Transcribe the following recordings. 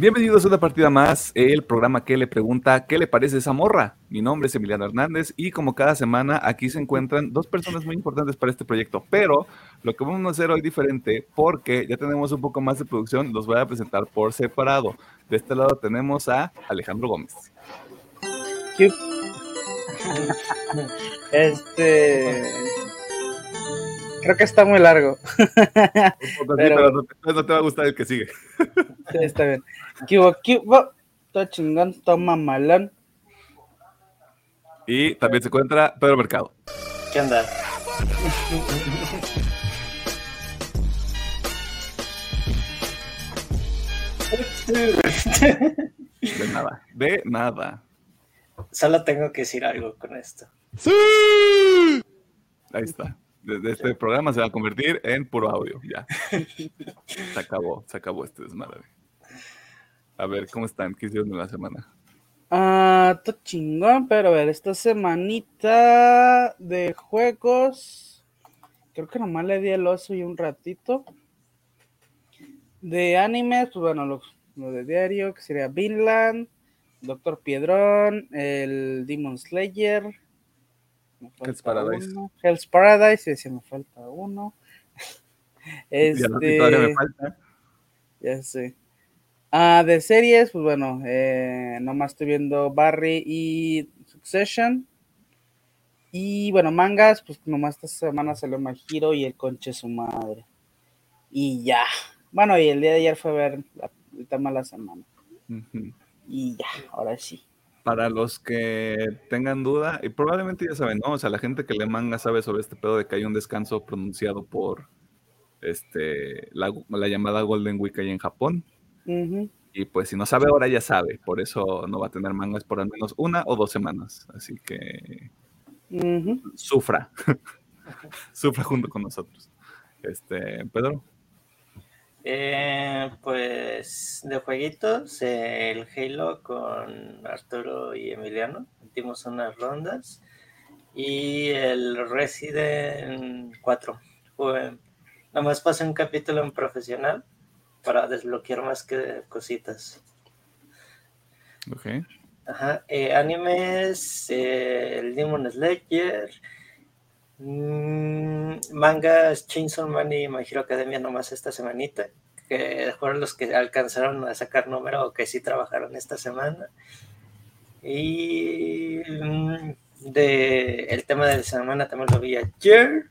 Bienvenidos a una partida más, el programa que le pregunta ¿qué le parece esa morra? Mi nombre es Emiliano Hernández y como cada semana aquí se encuentran dos personas muy importantes para este proyecto, pero lo que vamos a hacer hoy diferente porque ya tenemos un poco más de producción, los voy a presentar por separado. De este lado tenemos a Alejandro Gómez. Este. Creo que está muy largo. pero... no, te, va a gustar el que sigue. Sí, está bien. Kibo, kibo, está chingón, toma malón. Y también se encuentra Pedro Mercado. ¿Qué onda? De nada, de nada. Solo tengo que decir algo con esto. ¡Sí! Ahí está. Desde este programa se va a convertir en puro audio, ya. Se acabó, se acabó este desmadre. A ver, ¿cómo están? ¿Qué hicieron en la semana? Ah, todo chingón, pero a ver, esta semanita de juegos, creo que nomás le di el oso y un ratito. De animes, pues bueno, lo, lo de diario, que sería Vinland, Doctor Piedrón, el Demon Slayer. Hell's Paradise. Uno. Hell's Paradise, ese me falta uno. Este, me falta. Ya sé. Ah, de series, pues bueno, eh, nomás estoy viendo Barry y Succession. Y bueno, mangas, pues nomás esta semana salió Majiro y el conche su madre. Y ya. Bueno, y el día de ayer fue a ver la, el tema de la semana. Uh -huh. Y ya, ahora sí. Para los que tengan duda, y probablemente ya saben, ¿no? O sea, la gente que le manga sabe sobre este pedo de que hay un descanso pronunciado por este la, la llamada Golden Week ahí en Japón. Uh -huh. Y pues si no sabe ahora ya sabe, por eso no va a tener mangas por al menos una o dos semanas. Así que uh -huh. sufra, sufra junto con nosotros. Este, Pedro. Eh, pues de jueguitos, eh, el Halo con Arturo y Emiliano, metimos unas rondas. Y el Resident 4. Fue, nomás pasé un capítulo en profesional para desbloquear más que cositas. Ok. Ajá. Eh, animes, eh, el Demon Slayer, mmm, mangas Chainsaw Man y My Hero Academia nomás esta semanita, que fueron los que alcanzaron a sacar número o que sí trabajaron esta semana. Y mmm, de el tema de la semana también lo vi ayer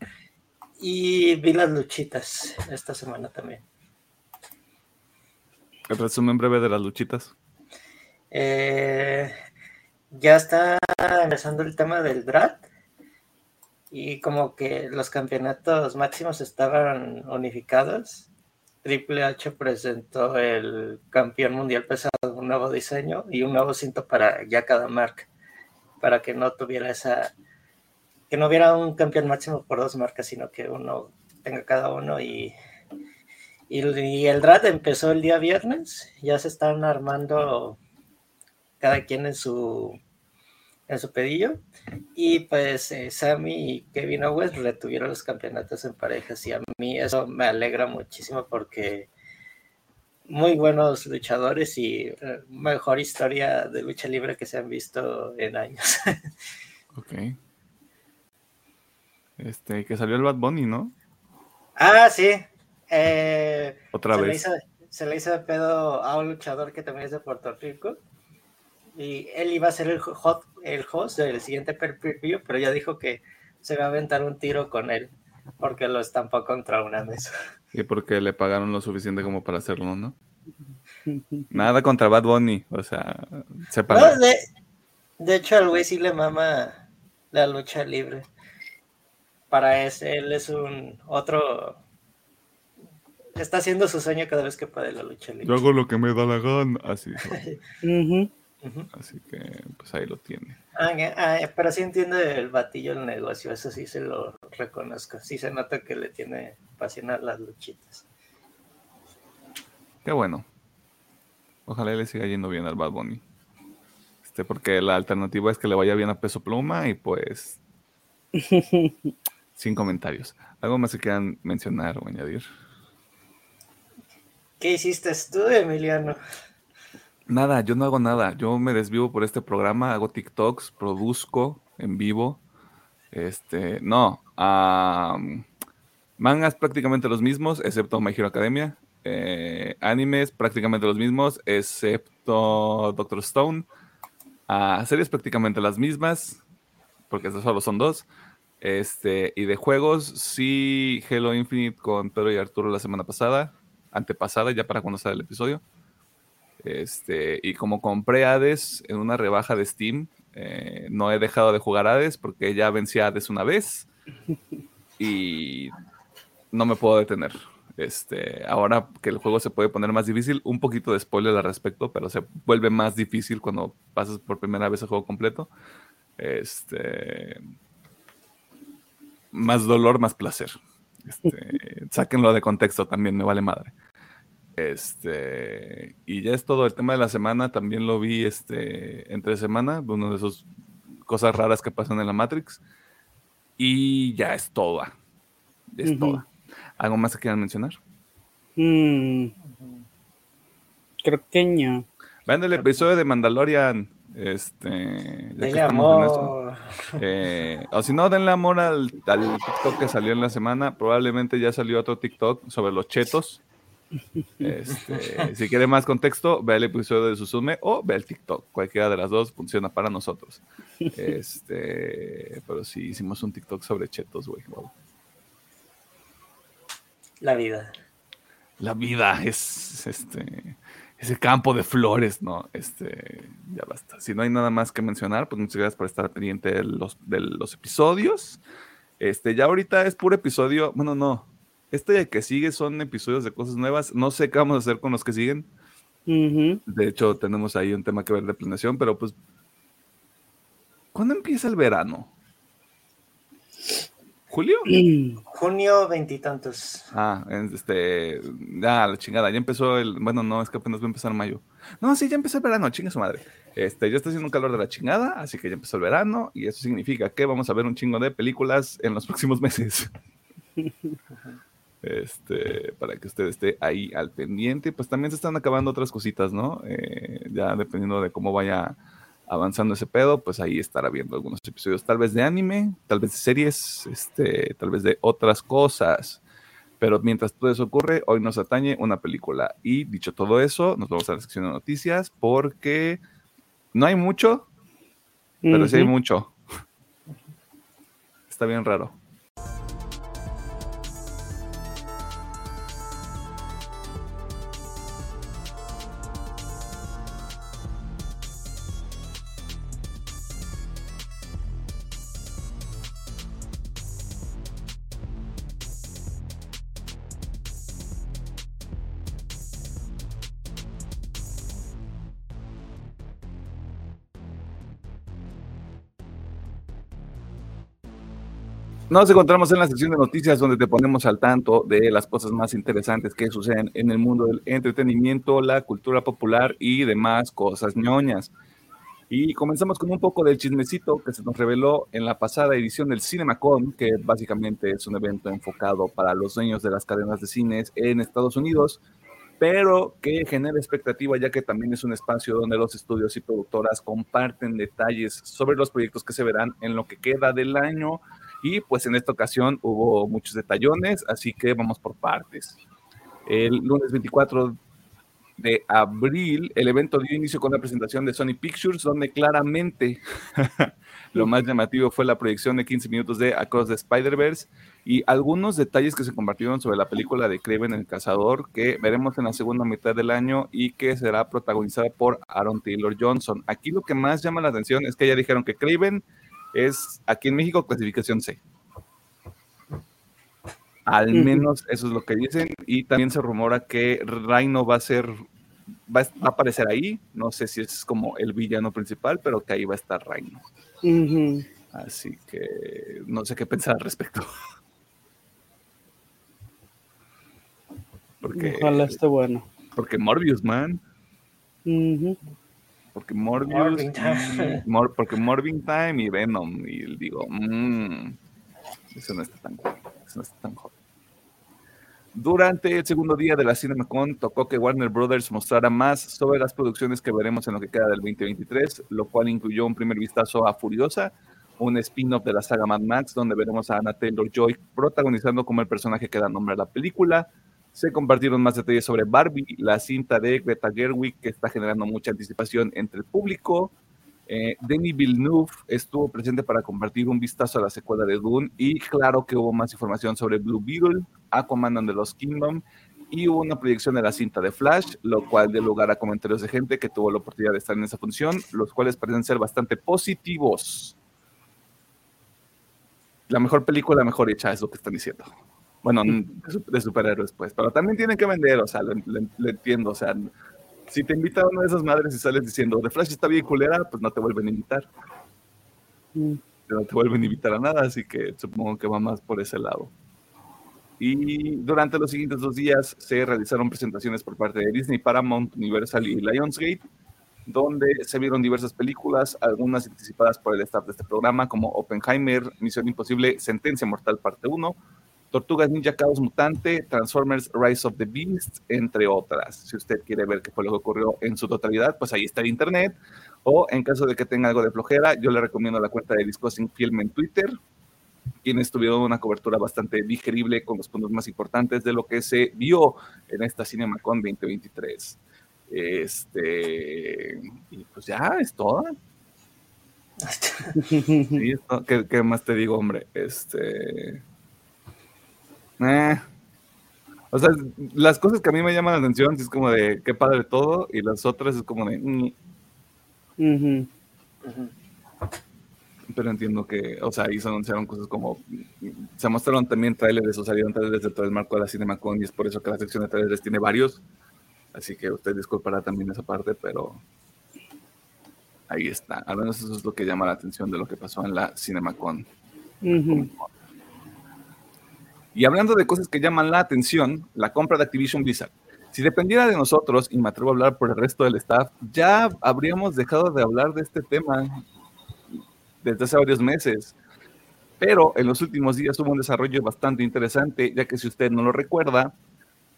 y vi las luchitas esta semana también. El resumen breve de las luchitas. Eh, ya está empezando el tema del draft y como que los campeonatos máximos estaban unificados. Triple H presentó el campeón mundial pesado, un nuevo diseño y un nuevo cinto para ya cada marca, para que no tuviera esa, que no hubiera un campeón máximo por dos marcas, sino que uno tenga cada uno y y, el draft empezó el día viernes, ya se están armando cada quien en su en su pedillo y pues eh, Sammy y Kevin Owens retuvieron los campeonatos en parejas y a mí eso me alegra muchísimo porque muy buenos luchadores y eh, mejor historia de lucha libre que se han visto en años. ok. Este, que salió el Bad Bunny, ¿no? Ah, sí, eh, Otra se vez. Le hizo, se le hizo de pedo a un luchador que también es de Puerto Rico. Y él iba a ser el, hot, el host del siguiente per-view, pero ya dijo que se va a aventar un tiro con él porque lo estampó contra una mesa. Y porque le pagaron lo suficiente como para hacerlo, ¿no? Nada contra Bad Bunny, o sea, se paga. No, de, de, hecho, al güey sí le mama la lucha libre. Para ese, él es un otro está haciendo su sueño cada vez que puede la lucha libre. Yo hago lo que me da la gana, así. Uh -huh. Uh -huh. Así que, pues ahí lo tiene. Ah, ah, pero sí entiende el batillo el negocio, eso sí se lo reconozco. Sí se nota que le tiene pasión a las luchitas. Qué bueno. Ojalá le siga yendo bien al Bad Bunny. Este, porque la alternativa es que le vaya bien a peso pluma y pues. sin comentarios. ¿Algo más que quieran mencionar o añadir? ¿Qué hiciste tú, Emiliano? Nada, yo no hago nada. Yo me desvivo por este programa, hago TikToks, produzco en vivo. Este, no, mangas prácticamente los mismos, excepto My Hero Academia. Eh, animes prácticamente los mismos, excepto Doctor Stone. Uh, series prácticamente las mismas, porque solo son dos. Este, y de juegos, sí, Halo Infinite con Pedro y Arturo la semana pasada, antepasada, ya para cuando sale el episodio. Este, y como compré Hades en una rebaja de Steam, eh, no he dejado de jugar Hades porque ya vencí a Hades una vez y no me puedo detener. Este, ahora que el juego se puede poner más difícil, un poquito de spoiler al respecto, pero se vuelve más difícil cuando pasas por primera vez el juego completo. Este, más dolor, más placer. Este, sáquenlo de contexto también, me vale madre. Este, y ya es todo. El tema de la semana también lo vi este, entre semana, uno de esas cosas raras que pasan en la Matrix. Y ya es todo. Es todo. ¿Algo más que quieran mencionar? Mm. Creo que no. Vean el episodio de Mandalorian. Este, denle amor. Eh, o si no, denle amor al, al, TikTok que salió en la semana. Probablemente ya salió otro TikTok sobre los chetos. Este, si quiere más contexto, ve el episodio de Susume o ve el TikTok. Cualquiera de las dos funciona para nosotros. Este, pero sí hicimos un TikTok sobre chetos, güey. La vida. La vida es este ese campo de flores, ¿no? Este, ya basta. Si no hay nada más que mencionar, pues muchas gracias por estar pendiente de los, de los episodios. Este, ya ahorita es puro episodio, bueno, no, este que sigue son episodios de cosas nuevas. No sé qué vamos a hacer con los que siguen. De hecho, tenemos ahí un tema que ver de planeación, pero pues. ¿Cuándo empieza el verano? ¿Julio? Junio veintitantos. Ah, este. Ya, la chingada. Ya empezó el. Bueno, no, es que apenas va a empezar mayo. No, sí, ya empezó el verano, chinga su madre. Este, ya está haciendo un calor de la chingada, así que ya empezó el verano, y eso significa que vamos a ver un chingo de películas en los próximos meses. este, para que usted esté ahí al pendiente. Pues también se están acabando otras cositas, ¿no? Eh, ya dependiendo de cómo vaya avanzando ese pedo, pues ahí estará viendo algunos episodios, tal vez de anime, tal vez de series, este, tal vez de otras cosas. Pero mientras todo eso ocurre, hoy nos atañe una película. Y dicho todo eso, nos vamos a la sección de noticias porque no hay mucho, pero sí hay mucho. Está bien raro. Nos encontramos en la sección de noticias donde te ponemos al tanto de las cosas más interesantes que suceden en el mundo del entretenimiento, la cultura popular y demás cosas ñoñas. Y comenzamos con un poco del chismecito que se nos reveló en la pasada edición del CinemaCon, que básicamente es un evento enfocado para los dueños de las cadenas de cines en Estados Unidos, pero que genera expectativa ya que también es un espacio donde los estudios y productoras comparten detalles sobre los proyectos que se verán en lo que queda del año y pues en esta ocasión hubo muchos detallones, así que vamos por partes. El lunes 24 de abril, el evento dio inicio con la presentación de Sony Pictures, donde claramente lo más llamativo fue la proyección de 15 minutos de Across the Spider-Verse y algunos detalles que se compartieron sobre la película de Craven el Cazador, que veremos en la segunda mitad del año y que será protagonizada por Aaron Taylor Johnson. Aquí lo que más llama la atención es que ya dijeron que Craven es aquí en México clasificación C. Al menos eso es lo que dicen. Y también se rumora que Reino va a ser, va a aparecer ahí. No sé si es como el villano principal, pero que ahí va a estar Reino. Así que no sé qué pensar al respecto. Porque, Ojalá esté bueno. Porque Morbius, man. Porque Morbius, porque Morbin Time y Venom, y digo, mmm, eso no está tan eso no está tan. Durante el segundo día de la CinemaCon tocó que Warner Brothers mostrara más sobre las producciones que veremos en lo que queda del 2023, lo cual incluyó un primer vistazo a Furiosa, un spin-off de la saga Mad Max, donde veremos a Anna Taylor-Joy protagonizando como el personaje que da nombre a la película. Se compartieron más detalles sobre Barbie, la cinta de Greta Gerwig, que está generando mucha anticipación entre el público. Eh, Denis Villeneuve estuvo presente para compartir un vistazo a la secuela de Dune y claro que hubo más información sobre Blue Beetle, Aquaman and the Lost Kingdom y hubo una proyección de la cinta de Flash, lo cual dio lugar a comentarios de gente que tuvo la oportunidad de estar en esa función, los cuales parecen ser bastante positivos. La mejor película, mejor hecha, es lo que están diciendo. Bueno, de, superhéroes, pues, pero también tienen que vender, o sea, lo, lo entiendo, o sea, si te invita a una de esas madres y sales diciendo, The Flash está bien culera, pues no te vuelven a invitar. No te vuelven a invitar a nada, así que supongo que va más por ese lado. Y durante los siguientes dos días se realizaron presentaciones por parte de Disney, Paramount, Universal y Lionsgate, donde se vieron diversas películas, algunas anticipadas por el staff de este programa, como Oppenheimer, Misión Imposible, Sentencia Mortal Parte 1, Tortugas Ninja Caos Mutante, Transformers Rise of the Beast, entre otras. Si usted quiere ver qué fue lo que ocurrió en su totalidad, pues ahí está el internet. O en caso de que tenga algo de flojera, yo le recomiendo la cuenta de Discussing Film en Twitter, quienes tuvieron una cobertura bastante digerible con los puntos más importantes de lo que se vio en esta CinemaCon 2023. Este, y pues ya es todo. ¿Qué, ¿Qué más te digo, hombre? Este. Eh. O sea, las cosas que a mí me llaman la atención es como de qué padre todo, y las otras es como de. Pero entiendo que, o sea, ahí se anunciaron cosas como. Se mostraron también trailers o salieron trailers de todo el marco de la CinemaCon, y es por eso que la sección de trailers tiene varios. Así que usted disculpará también esa parte, pero. Ahí está. Al menos eso es lo que llama la atención de lo que pasó en la CinemaCon. Y hablando de cosas que llaman la atención, la compra de Activision Blizzard. Si dependiera de nosotros, y me atrevo a hablar por el resto del staff, ya habríamos dejado de hablar de este tema desde hace varios meses. Pero en los últimos días hubo un desarrollo bastante interesante, ya que si usted no lo recuerda,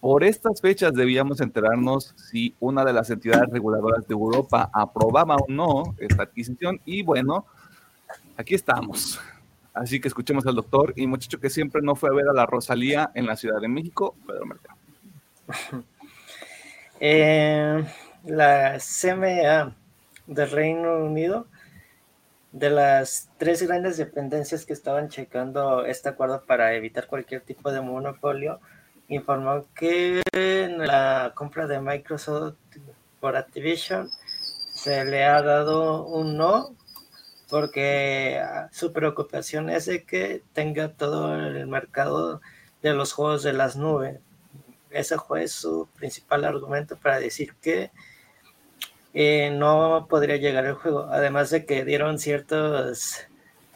por estas fechas debíamos enterarnos si una de las entidades reguladoras de Europa aprobaba o no esta adquisición. Y bueno, aquí estamos. Así que escuchemos al doctor y muchacho que siempre no fue a ver a la Rosalía en la Ciudad de México, Pedro Mercado. Eh, la CMA del Reino Unido, de las tres grandes dependencias que estaban checando este acuerdo para evitar cualquier tipo de monopolio, informó que en la compra de Microsoft por Activision se le ha dado un no porque ah, su preocupación es de que tenga todo el mercado de los juegos de las nubes. Ese fue su principal argumento para decir que eh, no podría llegar el juego. Además de que dieron ciertos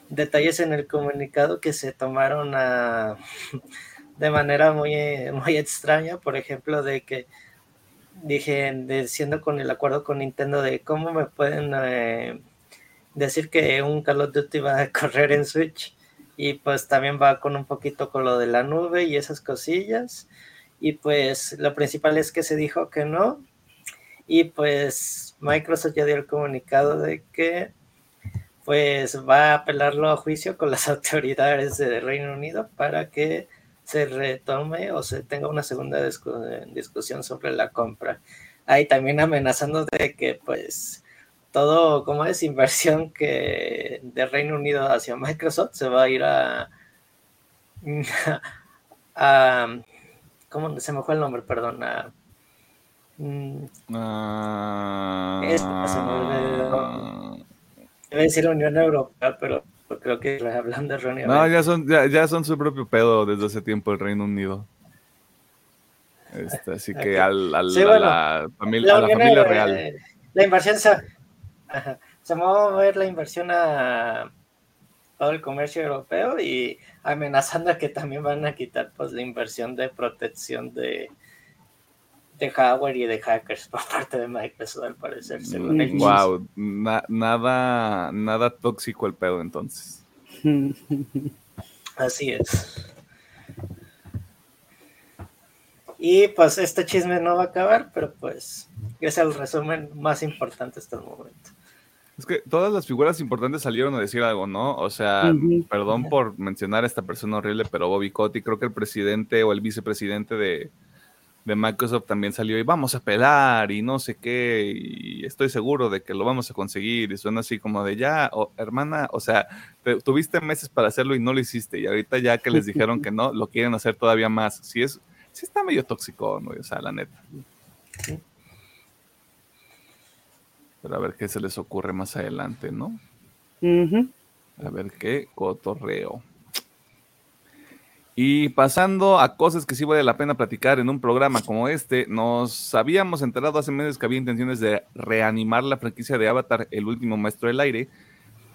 detalles en el comunicado que se tomaron de manera muy, muy extraña. Por ejemplo, de que dije, diciendo con el acuerdo con Nintendo de cómo me pueden... Eh, decir que un Call of Duty va a correr en Switch y pues también va con un poquito con lo de la nube y esas cosillas y pues lo principal es que se dijo que no y pues Microsoft ya dio el comunicado de que pues va a apelarlo a juicio con las autoridades de Reino Unido para que se retome o se tenga una segunda discusión sobre la compra. Ahí también amenazando de que pues todo, como es inversión que de Reino Unido hacia Microsoft se va a ir a, a ¿cómo se me fue el nombre? Perdón, a, uh, Debe decir Unión Europea, pero creo que hablando de No, ya son, ya, son su propio pedo desde hace tiempo el Reino Unido. Este, así que al, al, a, la familia, a la familia real. La inversión se, se va a mover la inversión a todo el comercio europeo y amenazando a que también van a quitar pues la inversión de protección de, de hardware y de hackers por parte de Microsoft al parecer wow nada nada tóxico el pedo entonces. Así es. Y pues este chisme no va a acabar, pero pues es el resumen más importante hasta el momento. Es que todas las figuras importantes salieron a decir algo, ¿no? O sea, perdón por mencionar a esta persona horrible, pero Bobby Kotick, creo que el presidente o el vicepresidente de, de Microsoft también salió y vamos a pelar y no sé qué, y estoy seguro de que lo vamos a conseguir. Y suena así como de ya, hermana, o sea, tuviste meses para hacerlo y no lo hiciste, y ahorita ya que les dijeron que no, lo quieren hacer todavía más. Sí, es, sí está medio tóxico, ¿no? O sea, la neta. Pero a ver qué se les ocurre más adelante, ¿no? A ver qué cotorreo. Y pasando a cosas que sí vale la pena platicar en un programa como este, nos habíamos enterado hace meses que había intenciones de reanimar la franquicia de Avatar, el último maestro del aire,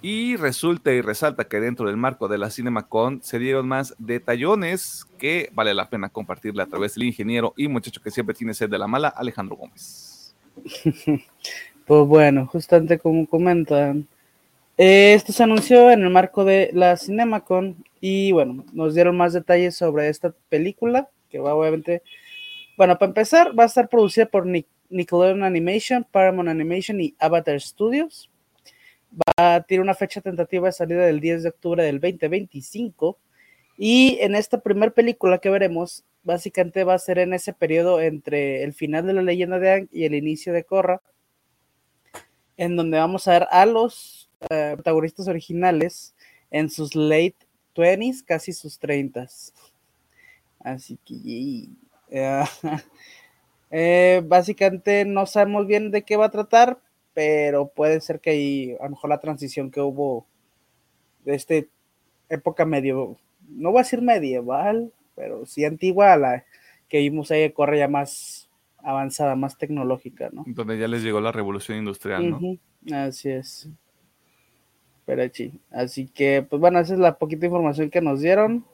y resulta y resalta que dentro del marco de la CinemaCon se dieron más detallones que vale la pena compartirle a través del ingeniero y muchacho que siempre tiene sed de la mala, Alejandro Gómez. Pues bueno, justamente como comentan, eh, esto se anunció en el marco de la CinemaCon y bueno, nos dieron más detalles sobre esta película, que va obviamente, bueno, para empezar, va a estar producida por Nickelodeon Animation, Paramount Animation y Avatar Studios. Va a tener una fecha tentativa de salida del 10 de octubre del 2025. Y en esta primera película que veremos, básicamente va a ser en ese periodo entre el final de la leyenda de Ang y el inicio de Korra, en donde vamos a ver a los eh, protagonistas originales en sus late 20s, casi sus 30s. Así que eh, básicamente no sabemos bien de qué va a tratar, pero puede ser que ahí, a lo mejor la transición que hubo de esta época medio, no voy a decir medieval, pero sí antigua, la que vimos ahí corre ya más avanzada, más tecnológica, ¿no? Donde ya les llegó la revolución industrial, ¿no? Así es. Pero sí, así que, pues bueno, esa es la poquita información que nos dieron.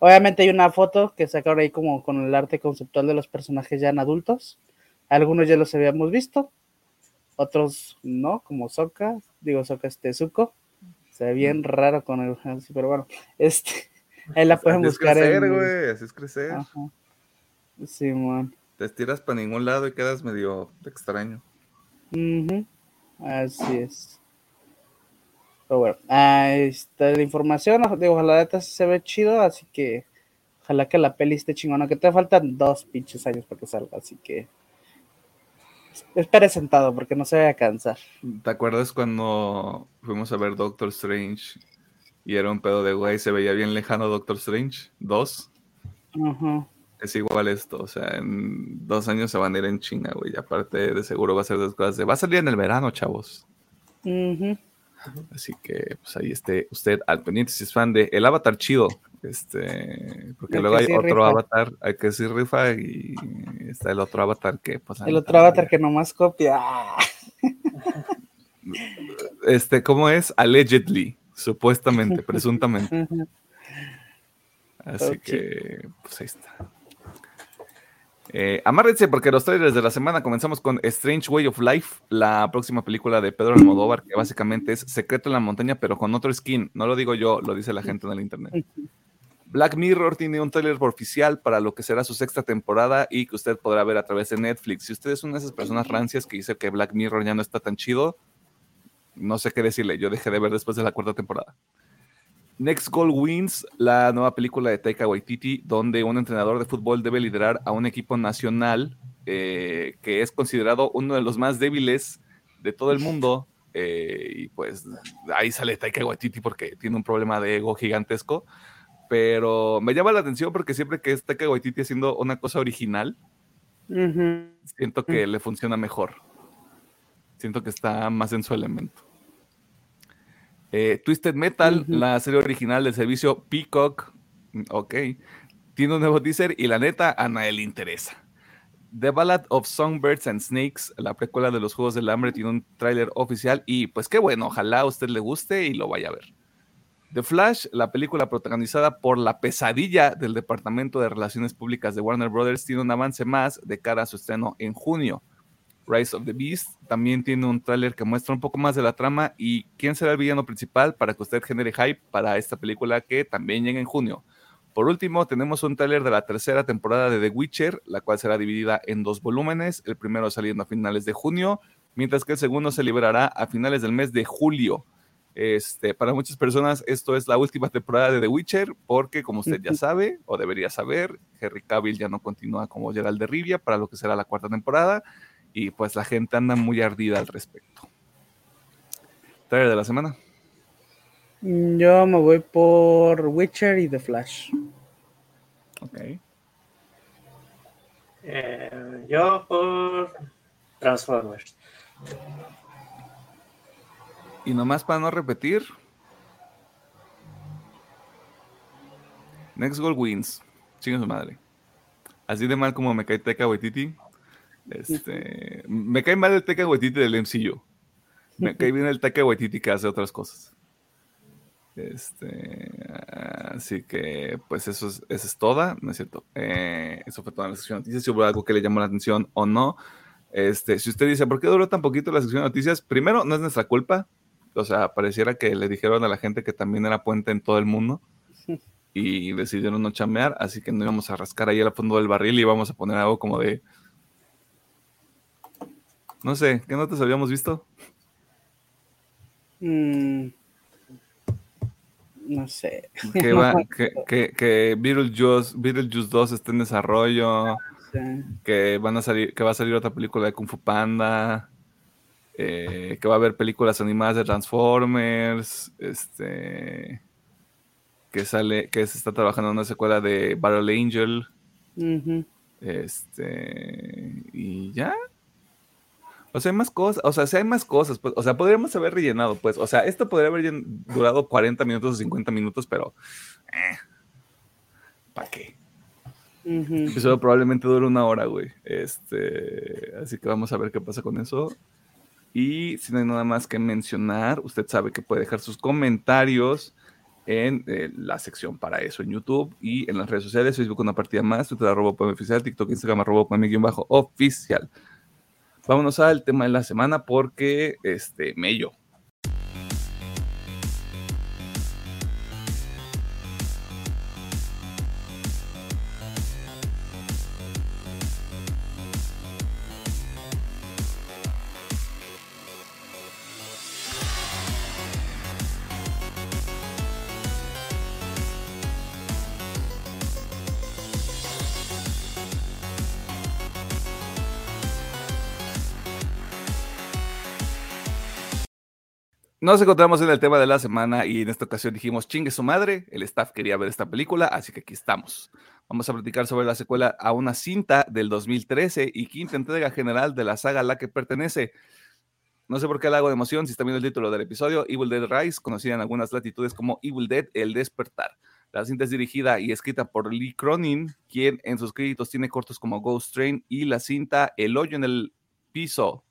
Obviamente hay una foto que sacaron ahí como con el arte conceptual de los personajes ya en adultos. Algunos ya los habíamos visto, otros no, como Soka, digo Soka este Zuko. Se ve bien raro con el pero bueno, este ahí la pueden buscar. Es crecer, güey, así es crecer. Ajá. Sí, man te estiras para ningún lado y quedas medio extraño. Así es. Pero bueno, ahí está la información. Digo, ojalá esta se ve chido, así que ojalá que la peli esté chingona. Que te faltan dos pinches años para que salga, así que espere sentado porque no se vaya a cansar. ¿Te acuerdas cuando fuimos a ver Doctor Strange y era un pedo de güey, se veía bien lejano Doctor Strange? ¿Dos? Ajá es igual esto, o sea, en dos años se van a ir en China, güey, aparte de seguro va a ser dos cosas de, va a salir en el verano, chavos. Así que, pues ahí esté usted al pendiente si es fan de El Avatar chido, este, porque luego hay otro Avatar, hay que decir rifa y está el otro Avatar que, pues, El otro Avatar que nomás copia. Este, ¿cómo es? Allegedly, supuestamente, presuntamente. Así que, pues ahí está. Eh, amárrense porque los trailers de la semana comenzamos con Strange Way of Life, la próxima película de Pedro Almodóvar, que básicamente es Secreto en la Montaña, pero con otro skin. No lo digo yo, lo dice la gente en el internet. Black Mirror tiene un trailer oficial para lo que será su sexta temporada y que usted podrá ver a través de Netflix. Si usted es una de esas personas rancias que dice que Black Mirror ya no está tan chido, no sé qué decirle. Yo dejé de ver después de la cuarta temporada. Next Goal Wins, la nueva película de Taika Waititi, donde un entrenador de fútbol debe liderar a un equipo nacional eh, que es considerado uno de los más débiles de todo el mundo. Eh, y pues ahí sale Taika Waititi porque tiene un problema de ego gigantesco. Pero me llama la atención porque siempre que es Taika Waititi haciendo una cosa original, siento que le funciona mejor. Siento que está más en su elemento. Eh, Twisted Metal, la serie original del servicio Peacock, mm, ok, tiene un nuevo teaser y la neta a nadie le interesa. The Ballad of Songbirds and Snakes, la precuela de los Juegos del Hambre, tiene un tráiler oficial y pues qué bueno, ojalá a usted le guste y lo vaya a ver. The Flash, la película protagonizada por la pesadilla del Departamento de Relaciones Públicas de Warner Brothers, tiene un avance más de cara a su estreno en junio. Rise of the Beast. También tiene un tráiler que muestra un poco más de la trama y quién será el villano principal para que usted genere hype para esta película que también llega en junio. Por último, tenemos un tráiler de la tercera temporada de The Witcher, la cual será dividida en dos volúmenes, el primero saliendo a finales de junio, mientras que el segundo se liberará a finales del mes de julio. Este, para muchas personas esto es la última temporada de The Witcher, porque como usted ya sabe, o debería saber, Henry Cavill ya no continúa como Gerald de Rivia para lo que será la cuarta temporada, y pues la gente anda muy ardida al respecto. Trailer de la semana. Yo me voy por Witcher y The Flash. Ok. Eh, yo por Transformers. Y nomás para no repetir. Next Goal wins. Chinga su madre. Así de mal como me cae Teca Waititi. Este, me cae mal el Teca Waititi del MCU. Me cae bien el Teca Waititi que hace otras cosas. Este, así que, pues eso es, eso es toda, ¿no es cierto? Eh, eso fue toda la sección de noticias. Si hubo algo que le llamó la atención o no. Este, si usted dice, ¿por qué duró tan poquito la sección de noticias? Primero, no es nuestra culpa. O sea, pareciera que le dijeron a la gente que también era puente en todo el mundo y decidieron no chamear, así que no íbamos a rascar ahí al fondo del barril y íbamos a poner algo como de. No sé, ¿qué notas habíamos visto? Mm, no sé. Que, va, que, que, que Beetlejuice, Beetlejuice 2 está en desarrollo, Sí. que van a salir, que va a salir otra película de Kung Fu Panda, eh, que va a haber películas animadas de Transformers, este que sale, que se está trabajando en una secuela de Battle Angel, este y ya. O sea, hay más cosas, o sea, si hay más cosas, pues, o sea, podríamos haber rellenado, pues, o sea, esto podría haber durado 40 minutos o 50 minutos, pero eh, ¿para qué? Ujú. El episodio probablemente dure una hora, güey. Este, así que vamos a ver qué pasa con eso. Y si no hay nada más que mencionar, usted sabe que puede dejar sus comentarios en eh, la sección para eso en YouTube y en las redes sociales, Facebook una partida más, Twitter arroba oficial, TikTok, Instagram arroba oficial. Vámonos al tema de la semana porque, este, Mello. Nos encontramos en el tema de la semana y en esta ocasión dijimos, chingue su madre, el staff quería ver esta película, así que aquí estamos. Vamos a platicar sobre la secuela a una cinta del 2013 y quinta entrega general de la saga a la que pertenece. No sé por qué le hago de emoción si está viendo el título del episodio, Evil Dead Rise, conocida en algunas latitudes como Evil Dead, El Despertar. La cinta es dirigida y escrita por Lee Cronin, quien en sus créditos tiene cortos como Ghost Train y la cinta El Hoyo en el Piso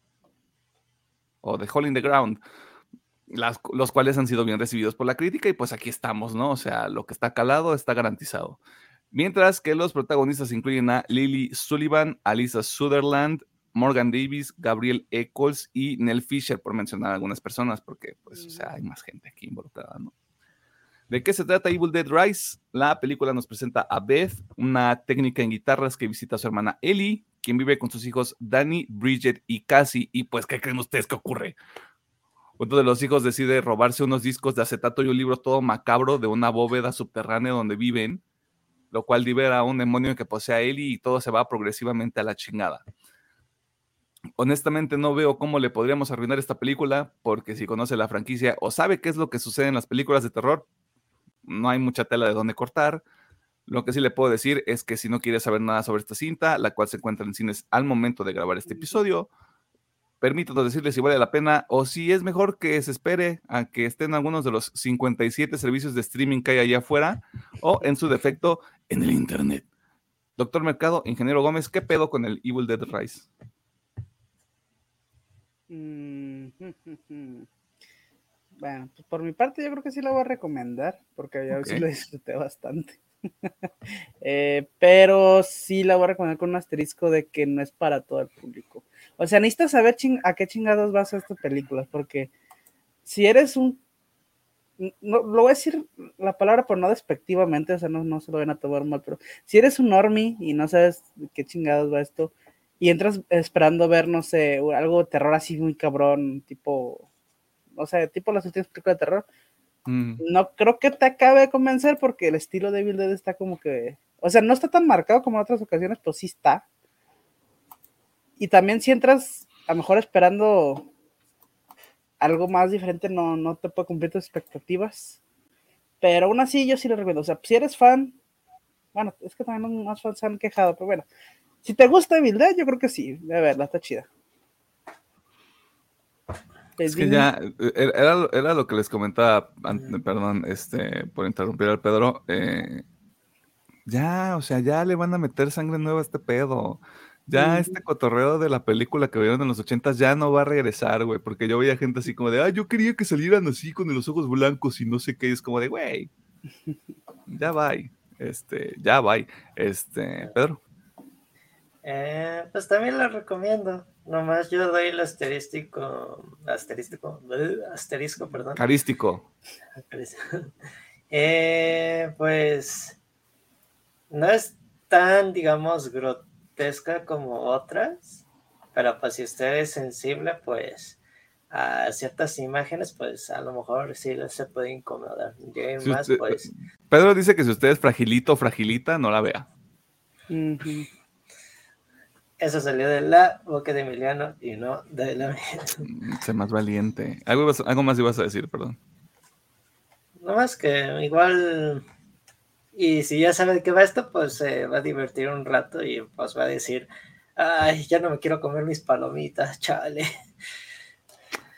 o The Hole in the Ground las- los cuales han sido bien recibidos por la crítica y pues aquí estamos, ¿no? O sea, lo que está calado está garantizado. Mientras que los protagonistas incluyen a Lily Sullivan, Alisa Sutherland, Morgan Davis, Gabriel Eccles y Nell Fisher, por mencionar algunas personas, porque pues, o sea, hay más gente aquí involucrada, ¿no? ¿De qué se trata Evil Dead Rise? La película nos presenta a Beth, una técnica en guitarras que visita a su hermana Ellie, quien vive con sus hijos Danny, Bridget y Cassie. Y pues, ¿qué creen ustedes que ocurre? Uno de los hijos decide robarse unos discos de acetato y un libro todo macabro de una bóveda subterránea donde viven, lo cual libera a un demonio que posee a y todo se va progresivamente a la chingada. Honestamente no veo cómo le podríamos arruinar esta película, porque si conoce la franquicia o sabe qué es lo que sucede en las películas de terror, no hay mucha tela de dónde cortar. Lo que sí le puedo decir es que si no quiere saber nada sobre esta cinta, la cual se encuentra en cines al momento de grabar este episodio, permítanos decirle si vale la pena o si es mejor que se espere a que estén algunos de los 57 servicios de streaming que hay allá afuera o en su defecto en el internet. Doctor Mercado, Ingeniero Gómez, ¿qué pedo con el Evil Dead Rise? Mm, Bueno, pues por mi parte yo creo que sí la voy a recomendar, porque yo sí Ok. lo disfruté bastante. Eh, pero sí la voy a recomendar con un asterisco de que no es para todo el público. O sea, necesitas saber ching- a qué chingados vas a estas películas, porque si eres un no, lo voy a decir la palabra, pero no despectivamente, o sea, no, no se lo van a tomar mal, pero si eres un normie y no sabes qué chingados va esto, y entras esperando ver, no sé, algo de terror así muy cabrón, tipo, o sea, tipo las últimas películas de terror, mm. no creo que te acabe de convencer porque el estilo de Evil Dead está como que, o sea, no está tan marcado como en otras ocasiones, pero sí está. Y también si entras a lo mejor esperando algo más diferente, no, no te puede cumplir tus expectativas. Pero aún así yo sí lo recomiendo. O sea, si eres fan, bueno, es que también más fans se han quejado, pero bueno, si te gusta Evil Dead, yo creo que sí. A ver, está chida. Es que ya, eh, era, era, lo que les comentaba, perdón, este, por interrumpir al Pedro. Eh, ya, o sea, ya le van a meter sangre nueva a este pedo. Ya este cotorreo de la película que vieron en los ochentas ya no va a regresar, güey, porque yo veía gente así como de, ah, yo quería que salieran así con los ojos blancos y no sé qué, es como de, güey, ya va, este, ya va, este, Pedro. Eh, pues también lo recomiendo. Nomás yo doy el asterístico, asterístico, asterisco, perdón. Carístico. eh, pues no es tan, digamos, grotesca como otras, pero pues si usted es sensible, pues a ciertas imágenes, pues a lo mejor sí se puede incomodar. más, pues... Pedro dice que si usted es fragilito o fragilita, no la vea. Eso salió de la boca de Emiliano y no de la mía. Mm, sé más valiente. Algo, algo más ibas a decir, perdón. No más que igual. Y si ya sabe de qué va esto, pues se va a divertir un rato y pues va a decir: Ay, ya no me quiero comer mis palomitas, chale.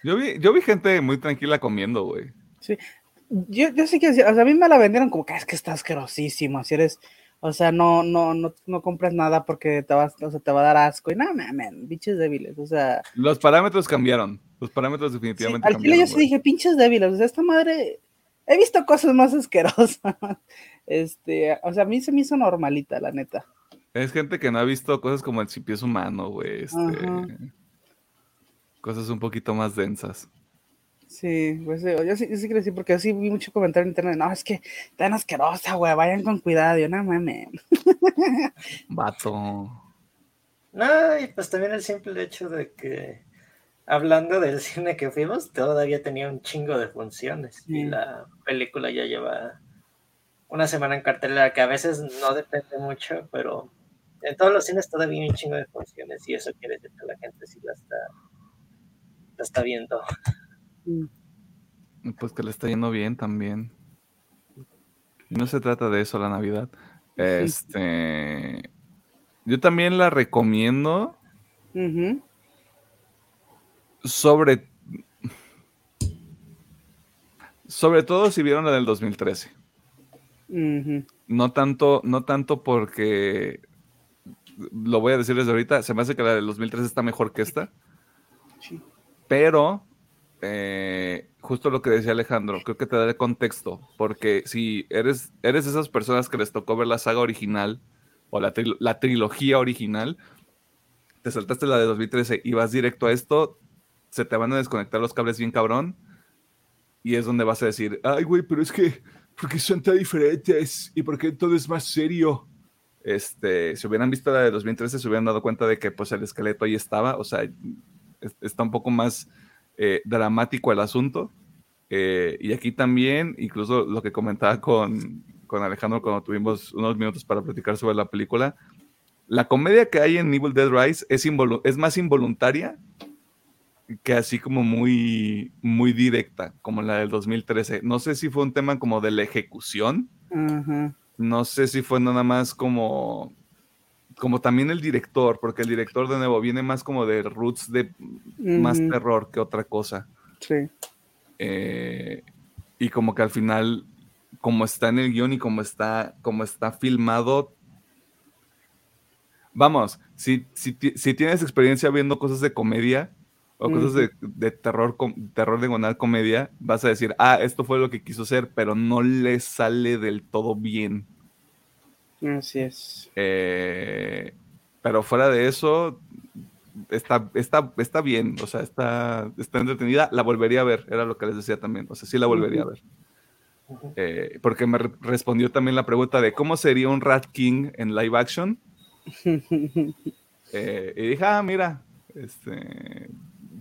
Yo vi, yo vi gente muy tranquila comiendo, güey. Sí. Yo, yo sí que, o sea, a mí me la vendieron como que es que está asquerosísimo. Si eres o sea, no, no, no, no compras nada porque te, vas, o sea, te va a dar asco. Y nada, man, bichos débiles. O sea. Los parámetros cambiaron. Los parámetros definitivamente sí, al cambiaron. Al yo sí dije, pinches débiles. O sea, esta madre. He visto cosas más asquerosas. Este, o sea, a mí se me hizo normalita, la neta. Es gente que no ha visto cosas como el cipiés humano, güey. Este, cosas un poquito más densas. Sí, pues yo sí, yo sí quiero decir, porque así vi mucho comentario en internet, no, es que tan asquerosa, güey, vayan con cuidado, yo no mames. Vato. No, y pues también el simple hecho de que, hablando del cine que fuimos, todavía tenía un chingo de funciones, y la película ya lleva una semana en cartelera, que a veces no depende mucho, pero en todos los cines todavía hay un chingo de funciones, y eso quiere decir que la gente sí la está, la está viendo. Pues que le está yendo bien también. no se trata de eso la Navidad. Este. Yo también la recomiendo. Sobre. Sobre todo si vieron la del 2013. No tanto, no tanto porque. Lo voy a decir desde ahorita. Se me hace que la del 2013 está mejor que esta. Pero eh, justo lo que decía Alejandro, creo que te da el contexto, porque si eres, eres de esas personas que les tocó ver la saga original o la, trilogía original, te saltaste la de 2013 y vas directo a esto, se te van a desconectar los cables bien cabrón y es donde vas a decir, ay güey, pero es que, porque son tan diferentes y porque todo es más serio. Este, si hubieran visto la de 2013 se hubieran dado cuenta de que pues el esqueleto ahí estaba, o sea, está un poco más eh, dramático el asunto. Eh, y aquí también, incluso lo que comentaba con, con, Alejandro cuando tuvimos unos minutos para platicar sobre la película, la comedia que hay en Evil Dead Rise es, es más involuntaria que así como muy, muy directa, como la del 2013. No sé si fue un tema como de la ejecución. No sé si fue nada más como como también el director, porque el director de nuevo viene más como de roots de más terror que otra cosa. Sí. Eh, y como que al final, como está en el guion y como está, como está filmado, vamos, si, si, tienes experiencia viendo cosas de comedia o cosas de, de, terror, terror diagonal comedia, vas a decir, ah, esto fue lo que quiso hacer, pero no le sale del todo bien. Así es. Eh, pero fuera de eso, está, está, está bien, o sea, está, está entretenida. La volvería a ver, era lo que les decía también. O sea, sí la volvería a ver. eh, porque me re- respondió también la pregunta de cómo sería un Rat King en live action. Eh, y dije, ah, mira, este,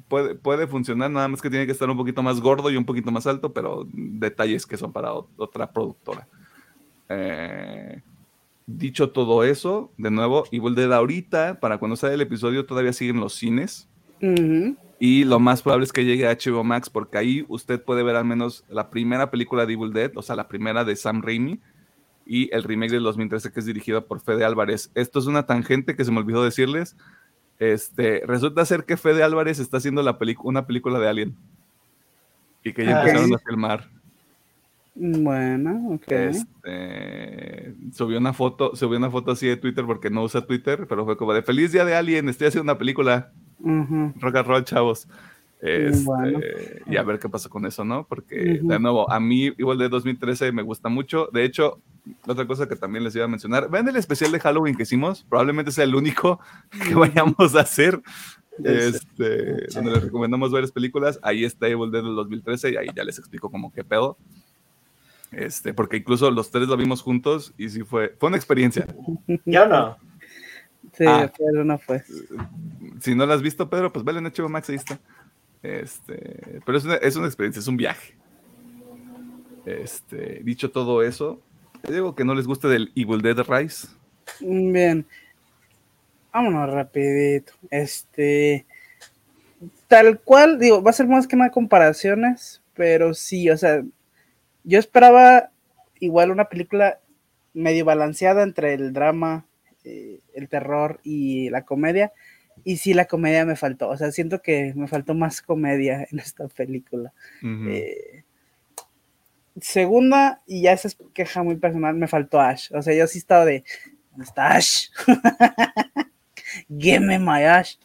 puede, puede funcionar, nada más que tiene que estar un poquito más gordo y un poquito más alto, pero detalles que son para otra productora. Eh, dicho todo eso, de nuevo, Evil Dead ahorita, para cuando sale el episodio, todavía siguen los cines. Y lo más probable es que llegue a HBO Max, porque ahí usted puede ver al menos la primera película de Evil Dead, o sea, la primera de Sam Raimi, y el remake del 2013 que es dirigido por Fede Álvarez. Esto es una tangente que se me olvidó decirles. Este, resulta ser que Fede Álvarez está haciendo la una película de Alien. Y que ya Ah, empezaron a filmar. Bueno, ok. Este, subió una foto, subió una foto así de Twitter porque no usa Twitter, pero fue como de feliz día de Alien, estoy haciendo una película. Rock and roll, chavos. Este, Bueno. Y a ver qué pasa con eso, ¿no? Porque, de nuevo, a mí, igual de 2013, me gusta mucho. De hecho, otra cosa que también les iba a mencionar, ven el especial de Halloween que hicimos, probablemente sea el único que vayamos a hacer. Este, Sí. donde les recomendamos varias películas. Ahí está Evil Dead del 2013 y ahí ya les explico como qué pedo. Este, porque incluso los tres lo vimos juntos y sí fue, fue una experiencia. Yo no. Sí, Ah. pero no fue. si no la has visto, Pedro, pues vele en HBO Max, ahí está. Este, pero es una, es una experiencia, es un viaje. Este, dicho todo eso, digo que no les guste del Evil Dead Rise. Bien. Vámonos rapidito. Este. Tal cual, digo, va a ser más que nada comparaciones, pero sí, o sea, yo esperaba igual una película medio balanceada entre el drama, eh, el terror y la comedia. Y sí, la comedia me faltó. O sea, siento que me faltó más comedia en esta película. Eh, segunda, y ya esa es queja muy personal, me faltó Ash. O sea, yo sí estaba de, ¿dónde está Ash? Give me my Ash.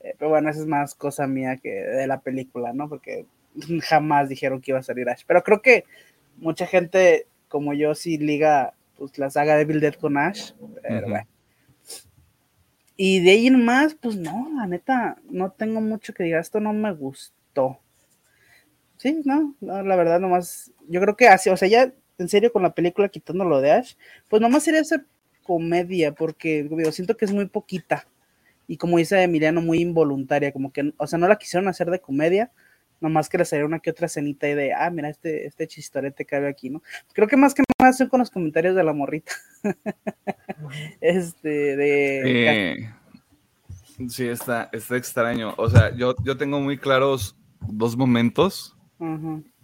Eh, pero bueno, esa es más cosa mía que de la película, ¿no? Porque jamás dijeron que iba a salir Ash. Pero creo que mucha gente como yo sí liga pues la saga de Bill Dead con Ash. Pero bueno. Y de ahí en más, pues no, la neta, no tengo mucho que diga, esto no me gustó. Sí, no, no, la verdad nomás, yo creo que así, o sea, ya en serio con la película quitando lo de Ash, pues nomás sería hacer comedia, porque digo, siento que es muy poquita. Y como dice Emiliano, muy involuntaria, como que, o sea, no la quisieron hacer de comedia, nomás que le saliera una que otra cenita y de, ah, mira, este, este chistorete cabe aquí, ¿no? Creo que más que nada son con los comentarios de la morrita. este, de... Eh, sí, está, está extraño. O sea, yo, yo tengo muy claros dos momentos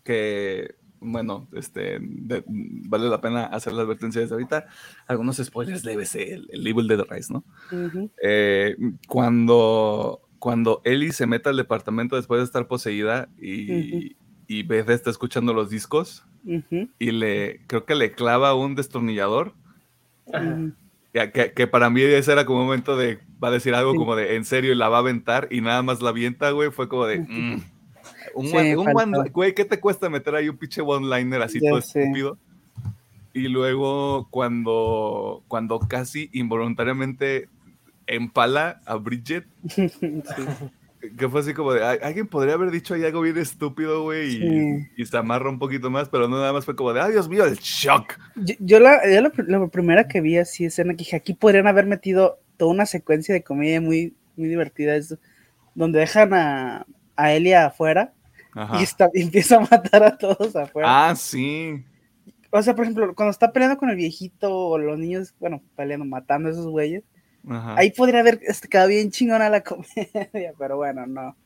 que, bueno, este, de- vale la pena hacer la advertencia desde ahorita. Algunos spoilers leves, el, el Evil Dead Rise, ¿no? Eh, cuando, cuando Ellie se mete al departamento después de estar poseída y, y Beth está escuchando los discos ujú, y le, creo que le clava un destornillador, ujú. ya que, que para mí ese era como un momento de, va a decir algo Sí. como de, en serio, y la va a aventar y nada más la avienta, güey, fue como de... mm. Un, Sí, one- un one- güey, ¿qué te cuesta meter ahí un pinche one-liner así Ya todo sé. estúpido? Y luego cuando, cuando casi involuntariamente empala a Bridget, Sí. que fue así como de, "Ay, alguien podría haber dicho ahí algo bien estúpido, güey, y, Sí. y se amarra un poquito más, pero no nada más fue como de, ay, Dios mío, el shock. Yo, yo la, yo la, la primera que vi así escena que dije, aquí podrían haber metido toda una secuencia de comedia muy, muy divertida, es donde dejan a, a Elia afuera Ajá. y, está, y empieza a matar a todos afuera. Ah, sí. O sea, por ejemplo, cuando está peleando con el viejito o los niños, bueno, peleando, matando a esos güeyes, Ajá. ahí podría haber este, quedado bien chingona la comedia, pero bueno, no.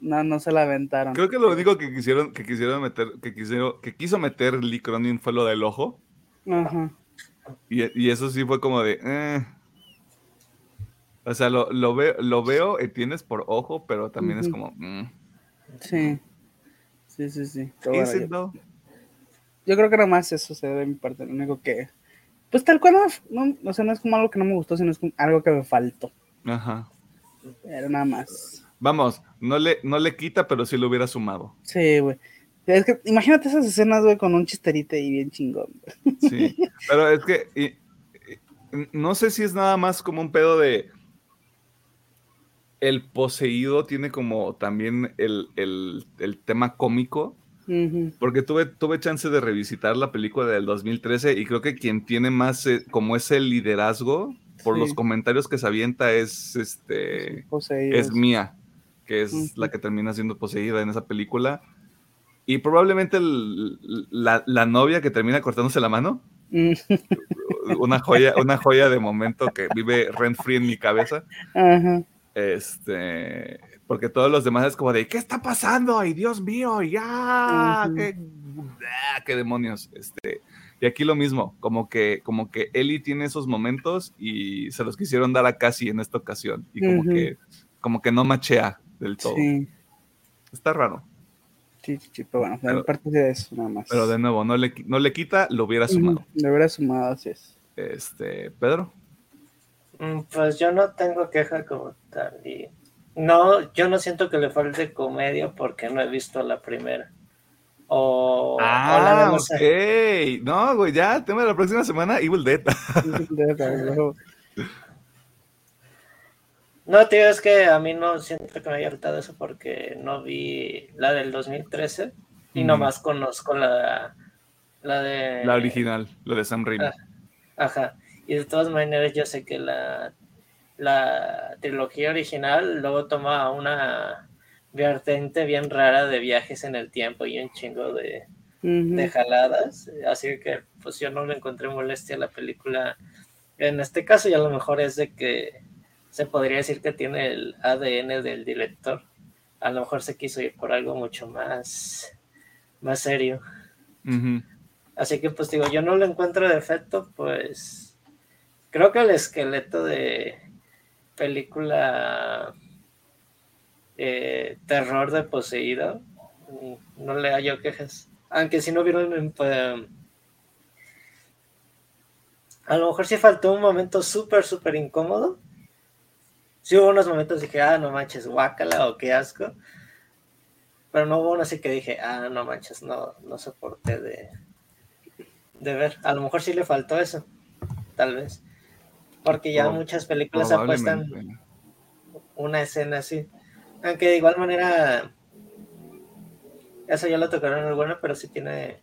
No, no se la aventaron. Creo que lo único que quisieron, que quisieron meter, que quisieron, que quiso meter Lee Cronin fue lo del ojo. Ajá. Y, y eso sí fue como de. eh. O sea, lo, lo, veo, lo veo, entiendes por ojo, pero también es como. mm, Sí. Sí, sí, sí. Pero ¿is bueno, yo-? Yo creo que nada más eso se de mi parte, lo único que. Pues tal cual, no, no, o sea, no es como algo que no me gustó, sino es como algo que me faltó. Ajá. Pero nada más. Vamos, no le, no le quita, pero sí lo hubiera sumado. Sí, güey. Es que imagínate esas escenas, güey, con un chisterite y bien chingón. güey. Sí. Pero es que. y- y- no sé si es nada más como un pedo de. El poseído tiene como también el, el- el tema cómico. Porque tuve, tuve chance de revisitar la película del 2013 y creo que quien tiene más eh, como ese liderazgo por los Sí. comentarios que se avienta es este Poseídos. es Mía, que es Ujú. la que termina siendo poseída en esa película. Y probablemente el- la, la novia que termina cortándose la mano, Mm, una joya, una joya de momento que vive rent free en mi cabeza. Ajá. Este, porque todos los demás es como de, ¿qué está pasando? ¡Ay, Dios mío! ¡Ya! Qué, ah, qué demonios! Este, y aquí lo mismo, como que, como que Ellie tiene esos momentos y se los quisieron dar a Cassie en esta ocasión. Y como que, como que no machea del todo. Sí, Está raro. sí, sí, sí, pero bueno, Pero- a partir de eso nada más. Pero de nuevo, no le, no le quita, lo hubiera sumado. De haber sumado, así es. Este, Pedro. Mm, Pues yo no tengo queja como tal. Y no, yo no siento que le falte comedia porque no he visto la primera. O, o la de Ah, los- ok. No, güey, ya, tema de la próxima semana, Evil Dead. No, tío, es que a mí no siento que me haya faltado eso porque no vi la del 2013 y Ujú. nomás conozco la, la de... La original, la de Sam Raimi. Ah. Ajá. Y de todas maneras yo sé que la, la trilogía original luego toma una vertente bien rara de viajes en el tiempo y un chingo de, de jaladas. Así que pues yo no le encontré molestia a la película en este caso y a lo mejor es de que se podría decir que tiene el ADN del director. A lo mejor se quiso ir por algo mucho más, más serio. Así que pues digo, yo no lo encuentro defecto, pues creo que el esqueleto de película eh, terror de poseído no le hallo quejas. Aunque si no vieron, pues, a lo mejor sí faltó un momento súper, súper incómodo. Sí hubo unos momentos dije, ah, no manches, guácala o qué asco. Pero no hubo uno así que dije, ah, no manches, no, no soporté de, de ver. A lo mejor sí le faltó eso, tal vez. Porque ya muchas películas apuestan una escena así. Aunque de igual manera, eso ya lo tocaron en el bueno, pero sí tiene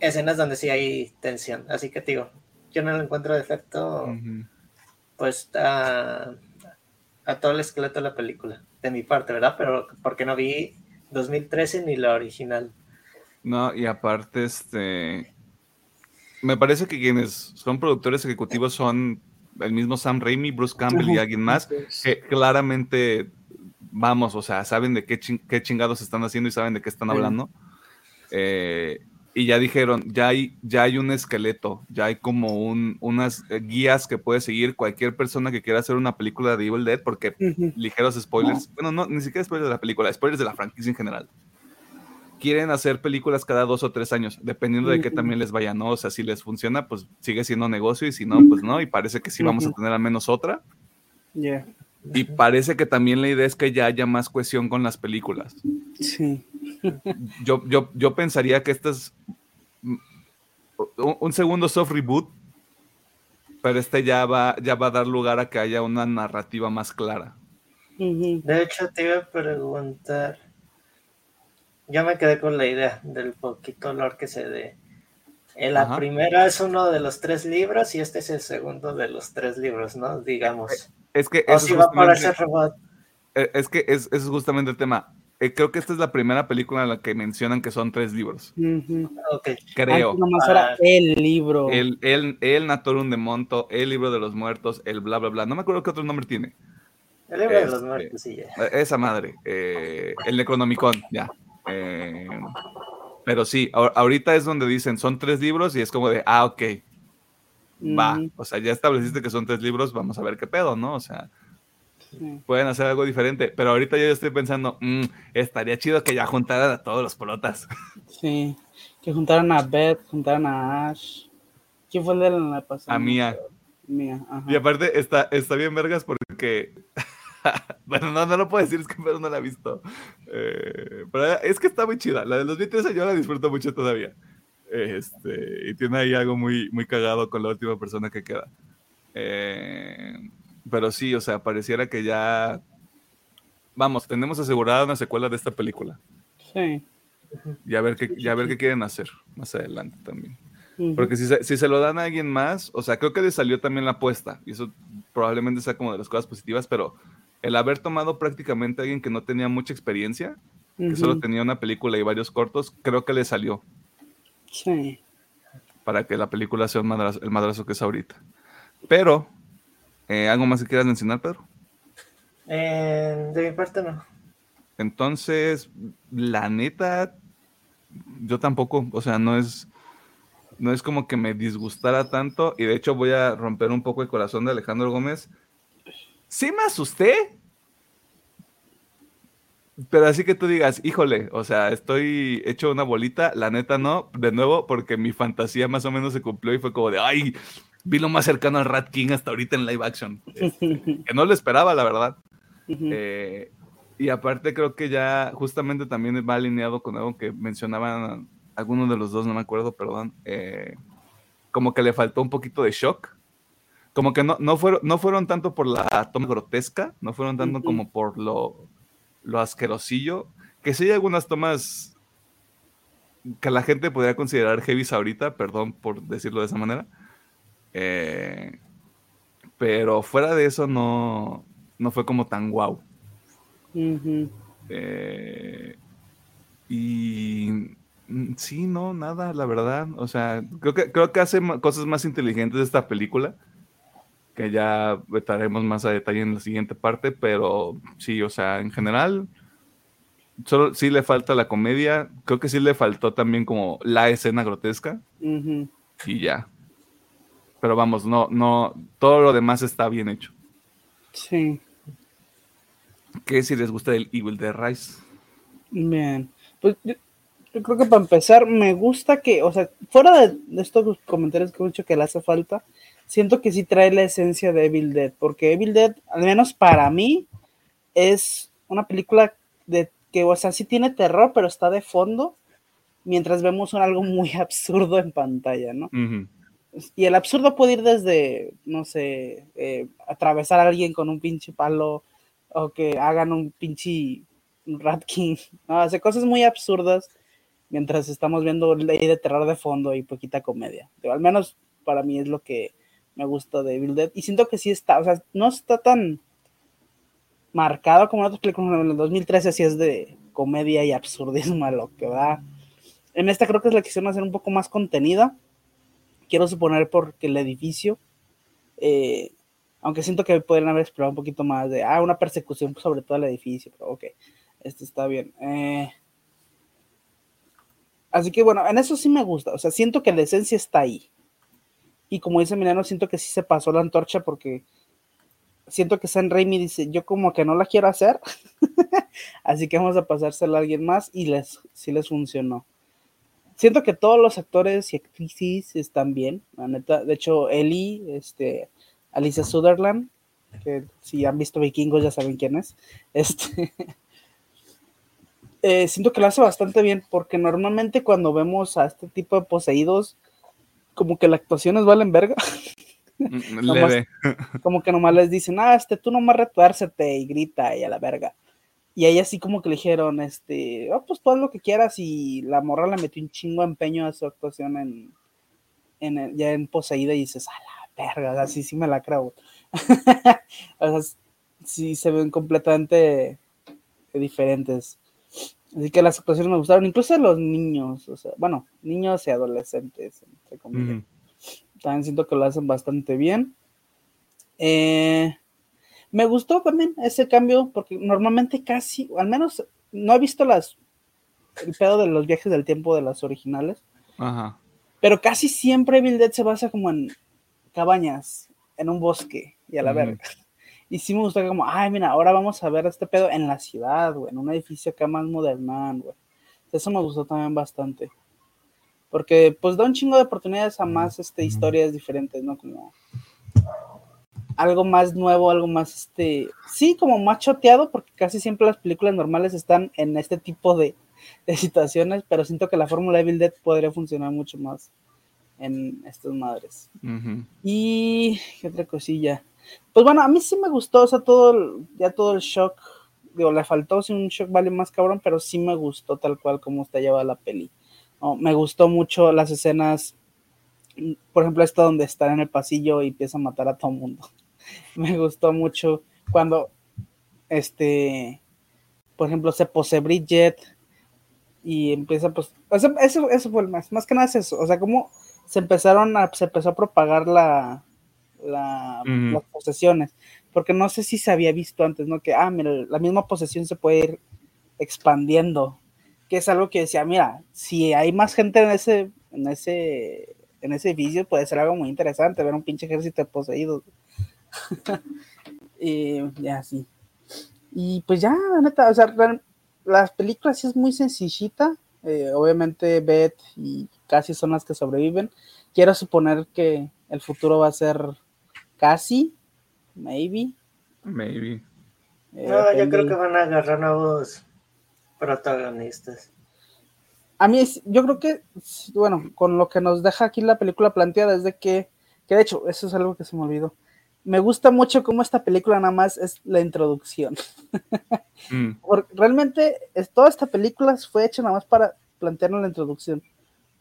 escenas donde sí hay tensión. Así que digo, yo no le encuentro defecto, Ujú. pues a, a todo el esqueleto de la película, de mi parte, ¿verdad? Pero porque no vi 2013 ni la original. No, y aparte, este. Me parece que quienes son productores ejecutivos son el mismo Sam Raimi, Bruce Campbell y alguien más, que claramente, vamos, o sea, saben de qué, chin- qué chingados están haciendo y saben de qué están hablando. Eh, y ya dijeron, ya hay, ya hay un esqueleto, ya hay como un, unas guías que puede seguir cualquier persona que quiera hacer una película de Evil Dead, porque ligeros spoilers. Bueno, no, ni siquiera spoilers de la película, spoilers de la franquicia en general. Quieren hacer películas cada dos o tres años, dependiendo de qué Ujú. también les vaya, ¿no? O sea, si les funciona, pues sigue siendo negocio y si no, pues no. Y parece que sí vamos a tener al menos otra. Ya, Y parece que también la idea es que ya haya más cohesión con las películas. sí. Yo, yo, yo pensaría que este es mm, un, un segundo soft reboot, pero este ya va, ya va a dar lugar a que haya una narrativa más clara. De hecho, te iba a preguntar. Yo me quedé con la idea del poquito olor que se dé. Eh, La Ajá. primera es uno de los tres libros y este es el segundo de los tres libros, ¿no? Digamos. Es que O eso es si va ese robot. Eh, Es que es, ese es justamente el tema. Eh, creo que esta es la primera película en la que mencionan que son tres libros. Creo. Antes nomás Ah. era el libro. El, el, el Natorum de Monto, el libro de los muertos, el bla, bla, bla. No me acuerdo qué otro nombre tiene. El libro de los Este, muertos, sí, ya. Eh, Esa madre. eh, el Necronomicon, ya. Eh, pero sí, ahor- ahorita es donde dicen son tres libros y es como de, ah, ok, va. O sea, ya estableciste que son tres libros, vamos a ver qué pedo, ¿no? O sea, Sí. pueden hacer algo diferente. Pero ahorita yo estoy pensando, mm, estaría chido que ya juntaran a todos los protas. Sí, que juntaron a Beth, juntaron a Ash. ¿Quién fue el de la pasada? A. Mía, ajá. Y aparte está, está bien vergas porque. bueno, no, no lo puedo decir, es que Pedro no la ha visto. Eh, pero es que está muy chida. La del 2013 yo la disfruto mucho todavía. Este, y tiene ahí algo muy, muy cagado con la última persona que queda. Eh, pero sí, o sea, pareciera que ya. Vamos, tenemos asegurada una secuela de esta película. Sí. Y a ver qué, y a ver qué quieren hacer más adelante también. Porque si se, si se lo dan a alguien más, o sea, creo que le salió también la apuesta, y eso probablemente sea como de las cosas positivas, pero el haber tomado prácticamente a alguien que no tenía mucha experiencia, que solo tenía una película y varios cortos, creo que le salió. Sí. Para que la película sea el madrazo que es ahorita. Pero, eh, ¿algo más que quieras mencionar, Pedro? Eh, de mi parte no. Entonces, la neta, yo tampoco, o sea, no es, no es como que me disgustara tanto, y de hecho voy a romper un poco el corazón de Alejandro Gómez. Sí me asusté, pero así que tú digas, híjole, o sea, estoy hecho una bolita, la neta no, de nuevo, porque mi fantasía más o menos se cumplió y fue como de, ay, vi lo más cercano al Rat King hasta ahorita en live action. Este, que no lo esperaba, la verdad. Eh, y aparte creo que ya justamente también va alineado con algo que mencionaban algunos de los dos, no me acuerdo, perdón. Eh, como que le faltó un poquito de shock. Como que no, no, fueron, no fueron tanto por la toma grotesca, no fueron tanto como por lo lo asquerosillo, que sí hay algunas tomas que la gente podría considerar heavy ahorita, perdón por decirlo de esa manera. Eh, pero fuera de eso no, no fue como tan guau. Eh, y mm, sí, no, nada, la verdad. O sea, creo que, creo que hace cosas más inteligentes esta película, que ya estaremos más a detalle en la siguiente parte, pero sí, o sea, en general, solo sí le falta la comedia, creo que sí le faltó también como la escena grotesca, y ya. Pero vamos, no, no, todo lo demás está bien hecho. Sí. ¿Qué si les gusta el Evil Dead Rise? Bien, pues yo, creo que para empezar me gusta que, o sea, fuera de, estos comentarios que he dicho que le hace falta, siento que sí trae la esencia de Evil Dead, porque Evil Dead, al menos para mí, es una película de que, o sea, sí tiene terror, pero está de fondo, mientras vemos algo muy absurdo en pantalla, ¿no? Y el absurdo puede ir desde, no sé, eh, atravesar a alguien con un pinche palo, o que hagan un pinche Rat King, ¿no? Hace cosas muy absurdas mientras estamos viendo ley de terror de fondo y poquita comedia. al menos para mí es lo que me gusta de Evil Dead. Y siento que sí está, o sea, no está tan marcado como en otras películas. En el 2013 así es de comedia y absurdismo a lo que va. En esta creo que es la que quisieron hacer un poco más contenida. Quiero suponer porque el edificio, eh, aunque siento que podrían haber explorado un poquito más de, ah, una persecución sobre todo el edificio, pero ok, esto está bien. Eh, así que bueno, en eso sí me gusta, o sea, siento que la esencia está ahí. Y como dice Milano, siento que sí se pasó la antorcha porque siento que San Raimi dice, yo como que no la quiero hacer, así que vamos a pasársela a alguien más y les, sí les funcionó. Siento que todos los actores y actrices están bien, la neta. De hecho, Ellie, este, Alicia Sutherland, que si han visto Vikingos ya saben quién es, este, eh, siento que lo hace bastante bien, porque normalmente cuando vemos a este tipo de poseídos, como que la actuación es valen verga. Mm, como que nomás les dicen, ah, este, tú nomás retuércete y grita y a la verga. Y ahí así como que le dijeron, este, oh, pues todo lo que quieras y la morra le metió un chingo de empeño a su actuación en, en ya en Poseída y dices, a la verga, así sí me la creo. o sea, sí se ven completamente diferentes. Así que las actuaciones me gustaron, incluso los niños, o sea, bueno, niños y adolescentes, entre comillas. También siento que lo hacen bastante bien. Eh, me gustó también ese cambio, porque normalmente casi, al menos no he visto las el pedo de los viajes del tiempo de las originales. Ajá. Pero casi siempre Bill Dead se basa como en cabañas, en un bosque y a la verga. Y sí me gusta como, ay, mira, ahora vamos a ver este pedo en la ciudad, güey, en un edificio acá más modernán, güey. Eso me gustó también bastante. Porque pues da un chingo de oportunidades a más este, historias diferentes, ¿no? Como algo más nuevo, algo más, este, sí, como más choteado, porque casi siempre las películas normales están en este tipo de, situaciones, pero siento que la fórmula Evil Dead podría funcionar mucho más en estas madres. Y, ¿qué otra cosilla? Pues bueno, a mí sí me gustó, o sea, todo, ya todo el shock digo, le faltó sí, un shock value más cabrón, pero sí me gustó tal cual como está llevada la peli. me gustó mucho las escenas, por ejemplo, esta donde está en el pasillo y empieza a matar a todo el mundo. me gustó mucho cuando, este, por ejemplo, se posee Bridget y empieza, pues, eso, eso, fue el más, más que nada es eso, o sea, como se empezaron se empezó a propagar la, la, las posesiones, porque no sé si se había visto antes, ¿no? Que, ah, mira, la misma posesión se puede ir expandiendo, que es algo que decía, mira, si hay más gente en ese, en ese, en ese edificio, puede ser algo muy interesante, ver un pinche ejército de poseídos. y ya, sí. Y pues ya, la neta, o sea, las películas sí es muy sencillita, eh, obviamente Beth y casi son las que sobreviven. Quiero suponer que el futuro va a ser casi, maybe. Maybe. Eh, no, yo creo que van a agarrar nuevos protagonistas. A mí, yo creo que, bueno, con lo que nos deja aquí la película planteada es de que, que de hecho, eso es algo que se me olvidó. Me gusta mucho cómo esta película nada más es la introducción. Mm. Porque realmente es, toda esta película fue hecha nada más para plantearnos la introducción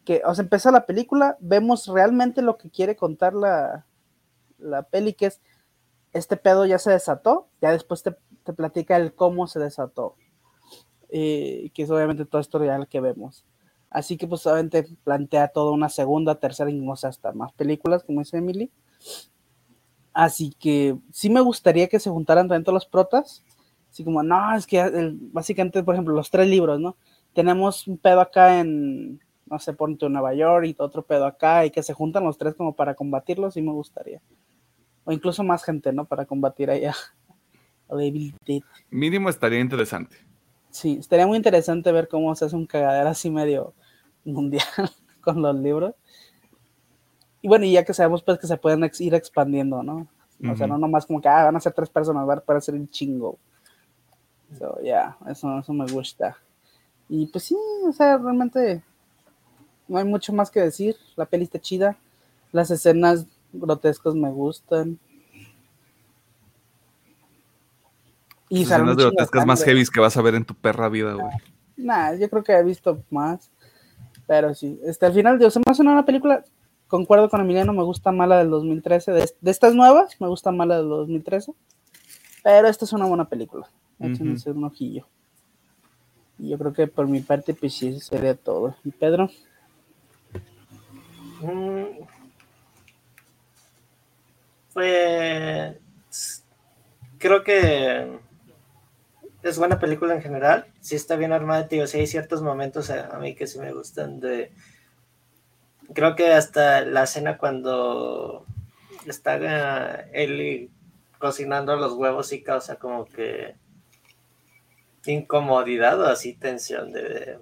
que, o sea, empieza la película, vemos realmente lo que quiere contar la, la peli, que es, este pedo ya se desató, ya después te, platica el cómo se desató, eh, que es obviamente toda esto real que vemos. Así que pues obviamente plantea toda una segunda, tercera y no sé, hasta más películas, como dice Emily. Así que sí me gustaría que se juntaran tanto los protas, así como, no, es que básicamente, por ejemplo, los tres libros, ¿no? Tenemos un pedo acá en, no sé, ponte en Nueva York y otro pedo acá y que se juntan los tres como para combatirlos, sí me gustaría. O incluso más gente, ¿no? Para combatir allá a Mínimo estaría interesante. Sí, estaría muy interesante ver cómo se hace un cagadero así medio mundial con los libros. Y bueno, y ya que sabemos pues que se pueden ir expandiendo, ¿no? O sea, no nomás como que ah, van a ser tres personas, van a ser un chingo. So, ya, eso, eso me gusta. Y pues sí, o sea, realmente no hay mucho más que decir. La peli está chida. Las escenas grotescas me gustan. Y Las escenas grotescas más heavy que vas a ver en tu perra vida, güey. Nah, yo creo que he visto más. Pero sí, este, al final, Dios, se me hace una película. Concuerdo con Emiliano, me gusta más la del 2013. De, estas nuevas, me gusta más la del 2013. Pero esta es una buena película. Échense un ojillo. Y yo creo que por mi parte, pues sí, sería todo. ¿Y Pedro? Pues creo que es buena película en general. Sí está bien armada, tío. Sí hay ciertos momentos a, mí que sí me gustan de. Creo que hasta la escena cuando está él cocinando los huevos y causa como que incomodidad o así tensión de,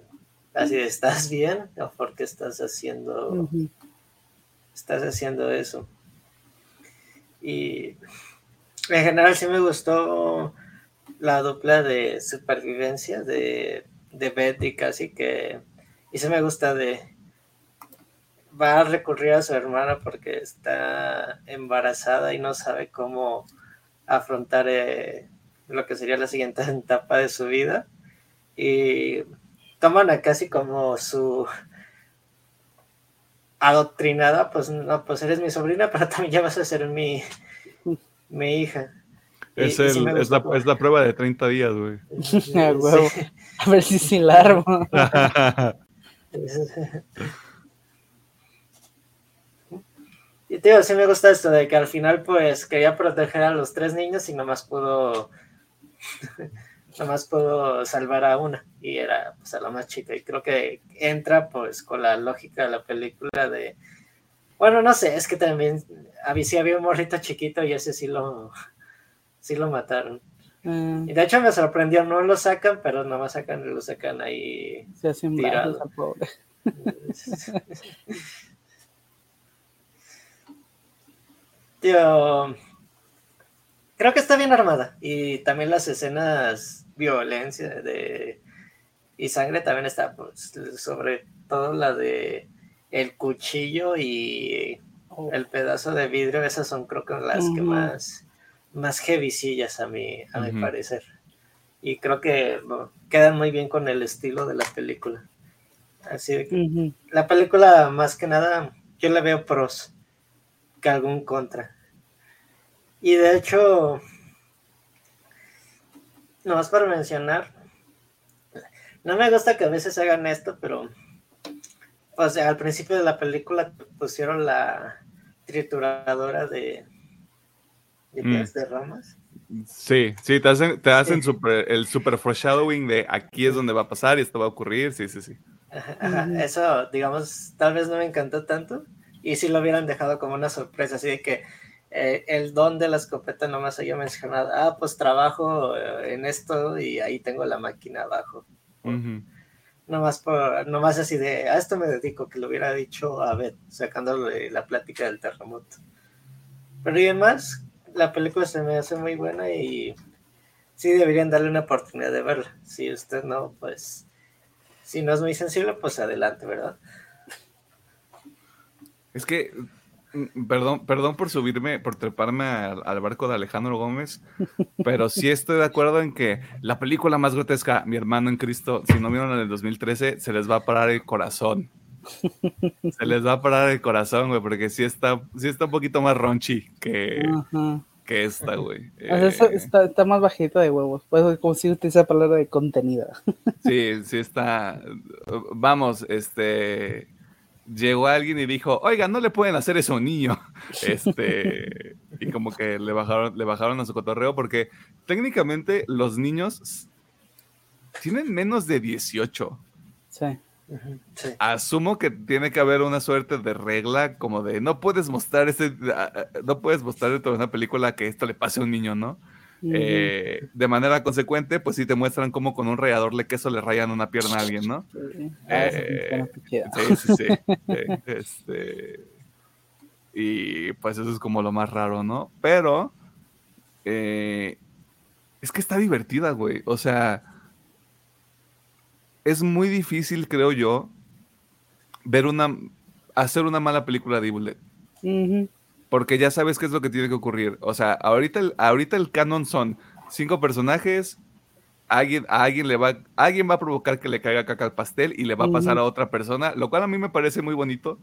así estás bien o por qué estás haciendo estás haciendo eso. Y en general sí me gustó la dupla de supervivencia de, de Betty casi que y sí me gusta de va a recurrir a su hermana porque está embarazada y no sabe cómo afrontar eh, lo que sería la siguiente etapa de su vida. Y toman a casi como su adoctrinada, pues no, pues eres mi sobrina, pero también ya vas a ser mi, mi hija. Es, la, prueba de 30 días, güey. A ver si sin largo. y tío, sí me gusta esto de que al final pues quería proteger a los tres niños y nomás pudo nomás puedo salvar a una y era pues a la más chica. Y creo que entra pues con la lógica de la película de bueno no sé es que también había, sí había un morrito chiquito y ese sí lo sí lo mataron. Mm. y de hecho me sorprendió no lo sacan pero nomás sacan lo sacan ahí se hacen tirado. pobre. Tío creo que está bien armada y también las escenas violencia de, y sangre también está, pues, sobre todo la de el cuchillo y oh. el pedazo de vidrio, esas son creo que las que más, más heavycillas a mi, a mi parecer. y creo que quedan muy bien con el estilo de la película. Así que la película más que nada yo le veo pros que algún contra. Y de hecho, nomás para mencionar, no me gusta que a veces hagan esto, pero o sea, al principio de la película pusieron la trituradora de, de, mm. de ramas. Sí, sí, te hacen, te hacen el super foreshadowing de aquí es donde va a pasar y esto va a ocurrir, sí, sí, sí. Eso, digamos, tal vez no me encantó tanto y si lo hubieran dejado como una sorpresa, así de que eh, el don de la escopeta nomás haya mencionado, ah, pues trabajo eh, en esto y ahí tengo la máquina abajo. Nomás, por, nomás así de, a esto me dedico, que lo hubiera dicho a Beth, sacándole la plática del terremoto. Pero y además, la película se me hace muy buena y sí deberían darle una oportunidad de verla. Si usted no, pues, si no es muy sensible, pues adelante, ¿verdad? Es que, perdón, perdón por subirme, por treparme al, barco de Alejandro Gómez, pero sí estoy de acuerdo en que la película más grotesca, Mi hermano en Cristo, si no vieron en el 2013, se les va a parar el corazón. Se les va a parar el corazón, güey, porque sí está, sí está un poquito más ronchi que, que esta, güey. Eh, está, está, más bajita de huevos. Pues como si utiliza palabra de contenida. Sí, sí está. Vamos, este. Llegó alguien y dijo, oiga, no le pueden hacer eso a un niño. Este. y como que le bajaron, le bajaron a su cotorreo porque técnicamente los niños tienen menos de 18. Sí. Asumo que tiene que haber una suerte de regla como de no puedes mostrar ese, no puedes mostrar dentro de una película que esto le pase a un niño, ¿no? Eh, de manera consecuente, pues si te muestran como con un rallador de queso le rayan una pierna a alguien, ¿no? sí, eh, sí, sí. este, y pues eso es como lo más raro, ¿no? Pero eh, es que está divertida, güey. O sea, es muy difícil, creo yo, ver una, hacer una mala película de Evil Dead. Porque ya sabes qué es lo que tiene que ocurrir. O sea, ahorita el, ahorita el canon son cinco personajes, alguien, a alguien le va, alguien va a provocar que le caiga caca al pastel y le va a pasar a otra persona, lo cual a mí me parece muy bonito.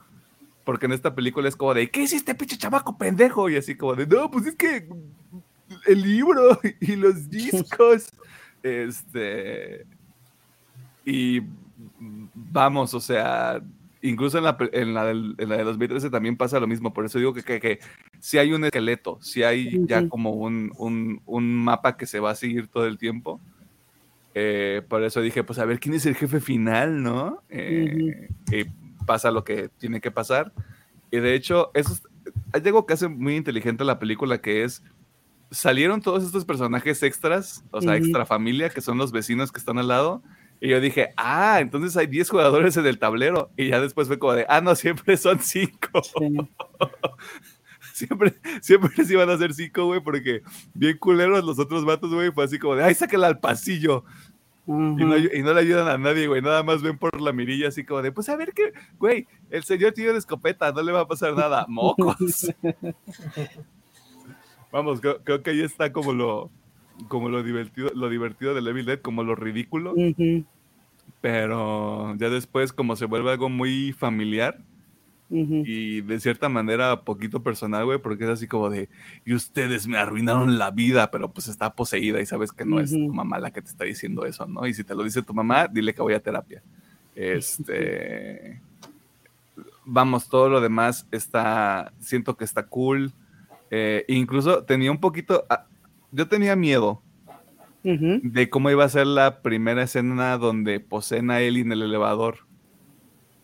Porque en esta película es como de, ¿qué hiciste, pinche chamaco pendejo? Y así como de, no, pues es que el libro y los discos. este. Y vamos, o sea, incluso en la, en la, del, en la de 2013 también pasa lo mismo. Por eso digo que, que, si hay un esqueleto, si hay ya como un, un, un, mapa que se va a seguir todo el tiempo. Eh, por eso dije, pues a ver quién es el jefe final, ¿no? Eh, y pasa lo que tiene que pasar. Y de hecho, eso hay algo que hace muy inteligente la película que es salieron todos estos personajes extras, o sea, extra familia, que son los vecinos que están al lado, y yo dije, ah, entonces hay 10 jugadores en el tablero. Y ya después fue como de, ah, no, siempre son 5. siempre, siempre se iban a hacer 5, güey, porque bien culeros los otros vatos, güey, fue así como de, ay, sáquela al pasillo. y, no, y, no, le ayudan a nadie, güey, nada más ven por la mirilla así como de, pues a ver qué, güey, el señor tiene escopeta, no le va a pasar nada, mocos. Vamos, creo, que ahí está como lo, como lo divertido, lo divertido de Evil Dead, como lo ridículo. Pero ya después, como se vuelve algo muy familiar y de cierta manera poquito personal, güey, porque es así como de, y ustedes me arruinaron la vida, pero pues está poseída y sabes que no es tu mamá la que te está diciendo eso, ¿no? Y si te lo dice tu mamá, dile que voy a terapia. Este. Vamos, todo lo demás está. Siento que está cool. Eh, incluso tenía un poquito. Ah, yo tenía miedo de cómo iba a ser la primera escena donde poseen a Ellie en el elevador.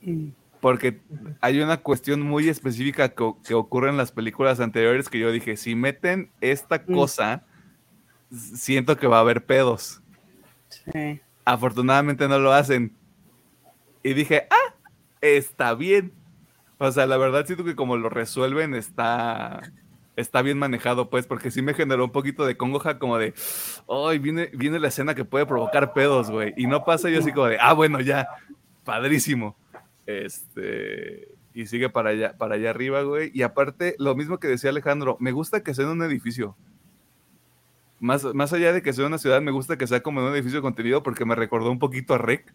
Mm. Porque hay una cuestión muy específica que, ocurre en las películas anteriores que yo dije, si meten esta mm. cosa, siento que va a haber pedos. Afortunadamente no lo hacen. Y dije, ah, está bien. O sea, la verdad siento que como lo resuelven está está bien manejado, pues, porque sí me generó un poquito de congoja, como de, ay, viene, viene la escena que puede provocar pedos, güey. Y no pasa yo así como de, ah, bueno, ya, padrísimo. Este, y sigue para allá, para allá arriba, güey. Y aparte, lo mismo que decía Alejandro, me gusta que sea en un edificio. más, más allá de que sea una ciudad, me gusta que sea como un edificio de contenido porque me recordó un poquito a Rec.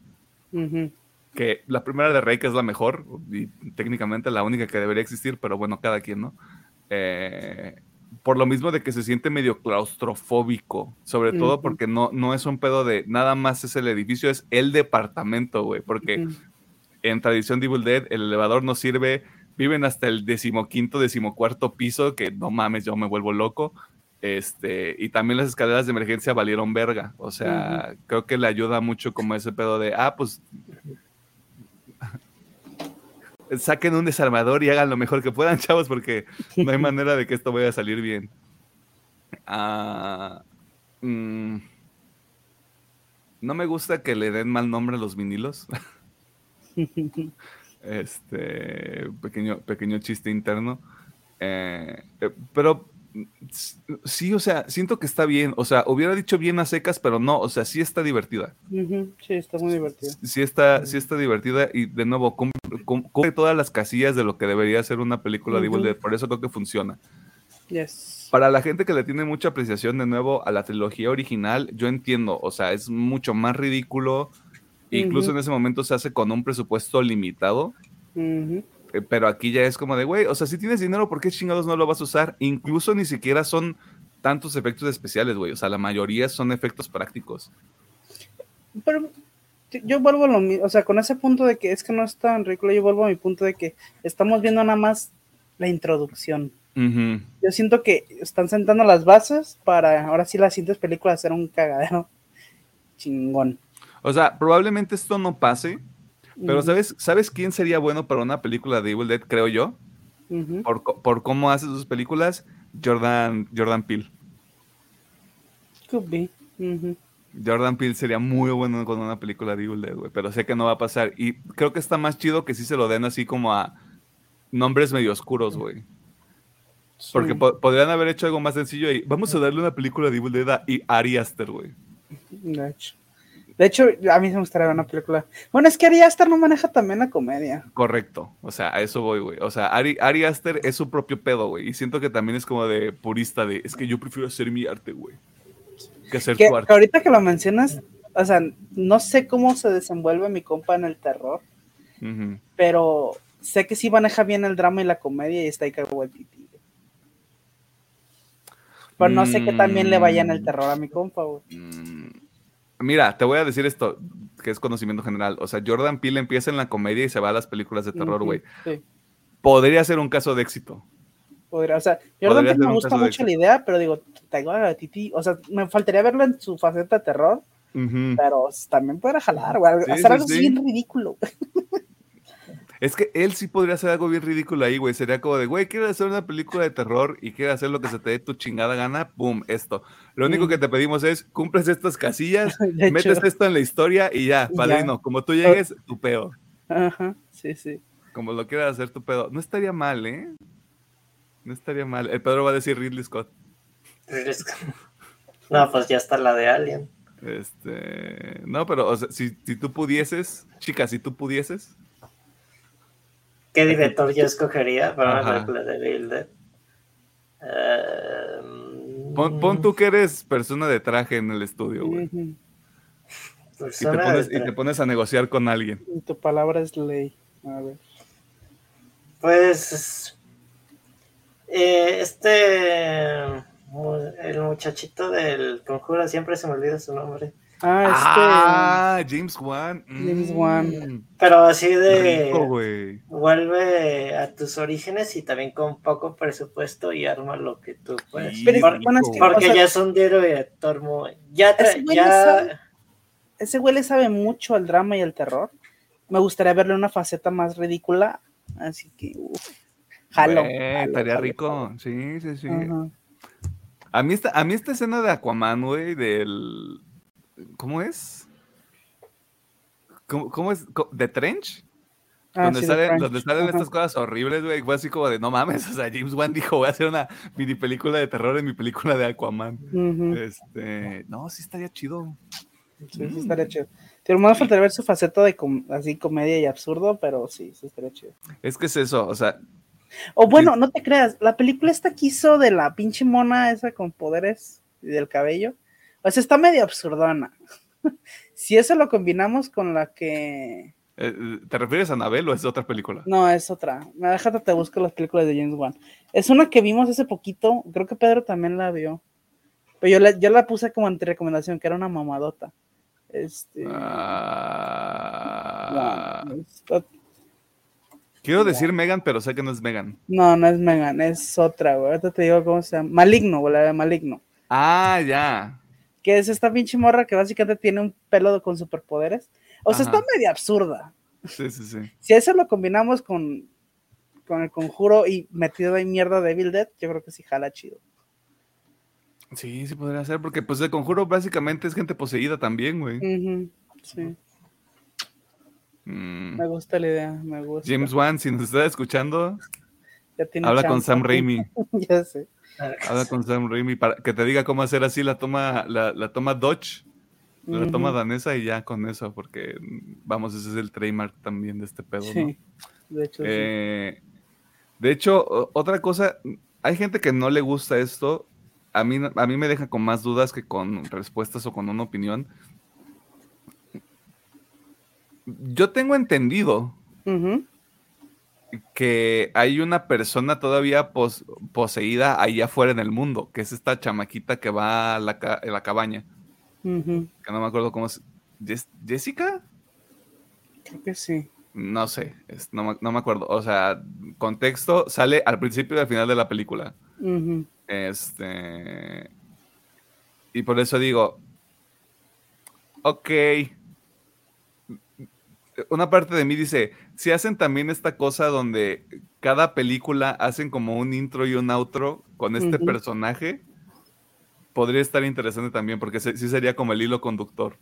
Que la primera de Rec es la mejor y técnicamente la única que debería existir, pero bueno, cada quien, ¿no? Eh, por lo mismo de que se siente medio claustrofóbico, sobre todo porque no, no es un pedo de nada más es el edificio, es el departamento, güey, porque en tradición de Evil Dead el elevador no sirve, viven hasta el decimoquinto, decimocuarto piso, que no mames, yo me vuelvo loco. Este, y también las escaleras de emergencia valieron verga. O sea, creo que le ayuda mucho como ese pedo de, ah, pues saquen un desarmador y hagan lo mejor que puedan, chavos, porque no hay manera de que esto vaya a salir bien. Ah, mm, no me gusta que le den mal nombre a los vinilos. este pequeño, pequeño chiste interno. Eh, eh, pero sí, o sea, siento que está bien. O sea, hubiera dicho bien a secas, pero no, o sea, sí está divertida. Sí, está muy divertida. Sí está, sí está divertida y de nuevo cumple, todas las casillas de lo que debería ser una película de Evil Dead. Por eso creo que funciona. Yes. Para la gente que le tiene mucha apreciación de nuevo a la trilogía original, yo entiendo, o sea, es mucho más ridículo. Incluso en ese momento se hace con un presupuesto limitado. Eh, pero aquí ya es como de, güey, o sea, si tienes dinero, ¿por qué chingados no lo vas a usar? Incluso ni siquiera son tantos efectos especiales, güey. O sea, la mayoría son efectos prácticos. Pero yo vuelvo a lo mismo, o sea, con ese punto de que es que no es tan ridículo, yo vuelvo a mi punto de que estamos viendo nada más la introducción. Yo siento que están sentando las bases para ahora sí las siguientes películas hacer un cagadero chingón. O sea, probablemente esto no pase, pero ¿sabes, ¿sabes quién sería bueno para una película de Evil Dead, creo yo? por, cómo hace sus películas, Jordan, Jordan Peele. Could be. Jordan Peele sería muy bueno con una película de Evil Dead, güey, pero sé que no va a pasar. Y creo que está más chido que sí se lo den así como a nombres medio oscuros, güey. Porque podrían haber hecho algo más sencillo y vamos a darle una película de Evil Dead a Ari Aster, güey. De hecho, a mí me gustaría ver una película. Bueno, es que Ari Aster no maneja también la comedia. Correcto. O sea, a eso voy, güey. O sea, Ari, Ari Aster es su propio pedo, güey. Y siento que también es como de purista de, es que yo prefiero hacer mi arte, güey. Que hacer tu arte. ahorita que lo mencionas, o sea, no sé cómo se desenvuelve mi compa en el terror. Pero sé que sí maneja bien el drama y la comedia y está ahí cago el tití. Pero no sé que también le vaya en el mm. terror a mi compa, güey. Mm. Mira, te voy a decir esto, que es conocimiento general. O sea, Jordan Peele empieza en la comedia y se va a las películas de terror, güey. Podría ser un caso de éxito. Podría, o sea, Jordan Peele me gusta mucho la idea, pero digo, a Titi, o sea, me faltaría verlo en su faceta de terror, pero también puede jalar, güey, hacer algo bien ridículo. Es que él sí podría hacer algo bien ridículo ahí, güey. Sería como de, güey, quieres hacer una película de terror y quieres hacer lo que se te dé tu chingada gana, pum, esto. Lo único que te pedimos es, cumples estas casillas, metes esto en la historia y ya, padrino. Como tú llegues, tu pedo. Ajá, sí, sí. Como lo quieras hacer tu pedo. No estaría mal, ¿eh? No estaría mal. El Pedro va a decir Ridley Scott. Ridley Scott. No, pues ya está la de Alien. Este, no, pero o sea, si, si tú pudieses, chicas, si tú pudieses, ¿Qué director yo escogería para una película de Bill em, pon, tú que eres persona de traje en el estudio, güey. Y te, pones, a negociar con alguien. Y tu palabra es ley. A ver. Pues. Eh, este. El muchachito del conjuro, siempre se me olvida su nombre. Ah, este. Ah, James Wan. James Wan. Mm. Pero así de. vuelve a tus orígenes y también con poco presupuesto y arma lo que tú puedes. porque ya es un director muy. Ya, ese güey, ya... ese güey le sabe mucho al drama y al terror. Me gustaría verle una faceta más ridícula. Así que. Uf, jalo, Estaría rico. Sí, sí, sí. A mí, esta, a mí esta escena de Aquaman, güey, del ¿Cómo es? ¿Cómo, es? ¿De Trench? Ah, donde, salen, estas cosas horribles, güey. Fue así como de no mames. O sea, James Wan dijo: Voy a hacer una mini película de terror en mi película de Aquaman. Este. No, sí estaría chido. Sí, sí estaría chido. Te más faltaría ver su faceta de así comedia y absurdo, pero sí, sí estaría chido. Es que es eso, o sea. O bueno, no te creas, la película esta quiso de la pinche mona esa con poderes y del cabello. O sea, está medio absurdona. si eso lo combinamos con la que... Eh, ¿Te refieres a Anabel o es otra película? No, es otra. Déjate, te busco las películas de James Wan. Es una que vimos hace poquito, creo que Pedro también la vio. Pero yo la, yo la puse como entre recomendación, que era una mamadota. Este... Ah. no, está- Quiero decir Megan, pero sé que no es Megan. no, no es Megan, es otra, güey. Ahorita te digo cómo se llama. Maligno, güey, la de Maligno. Ah, ya. Que es esta pinche morra que básicamente tiene un pelo con superpoderes. O sea, Ajá. está medio absurda. Sí, sí, sí. Si eso lo combinamos con, con el conjuro y metido ahí mierda de Evil Dead, yo creo que sí jala chido. Sí, sí podría ser, porque pues el conjuro básicamente es gente poseída también, güey. Ujú, Sí, Mm. me gusta la idea, me gusta. James Wan, si nos está escuchando, Ya tiene habla con. Sam Raimi. ya sé. Habla con Sam Raimi para que te diga cómo hacer así la toma, la, la toma Dodge, la toma danesa y ya con eso, porque mm, vamos, ese es el trademark también de este pedo, ¿no? Sí, de hecho, sí. Eh, de hecho, otra cosa, hay gente que no le gusta esto. A mí, a mí me deja con más dudas que con respuestas o con una opinión. Yo tengo entendido que hay una persona todavía pos- poseída ahí afuera en el mundo, que es esta chamaquita que va a la, ca- a la cabaña, que no me acuerdo cómo es. ¿Jes- ¿Jessica? Creo que sí. No sé, es- no, me- no me acuerdo. O sea, contexto, sale al principio y al final de la película. Este. Y por eso digo. Ok. Una parte de mí dice: si hacen también esta cosa donde cada película hacen como un intro y un outro con este personaje, podría estar interesante también, porque se- sí sería como el hilo conductor.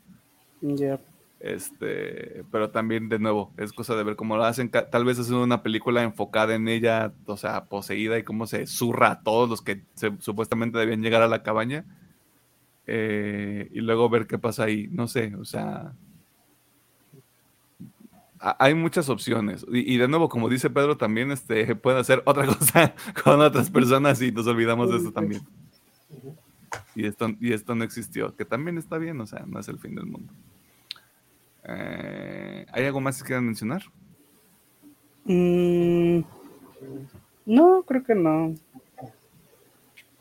Este, pero también, de nuevo, es cosa de ver cómo lo hacen. Tal vez hacen una película enfocada en ella, o sea, poseída y cómo se zurra a todos los que se- supuestamente debían llegar a la cabaña. Eh, y luego ver qué pasa ahí. No sé, o sea. Ha- Hay muchas opciones. Y, y de nuevo, como dice Pedro, también este, pueden hacer otra cosa con otras personas y nos olvidamos de eso también. Y esto, y esto no existió, que también está bien, o sea, no es el fin del mundo. Eh, ¿Hay algo más que quieran mencionar? Mm, no, creo que no.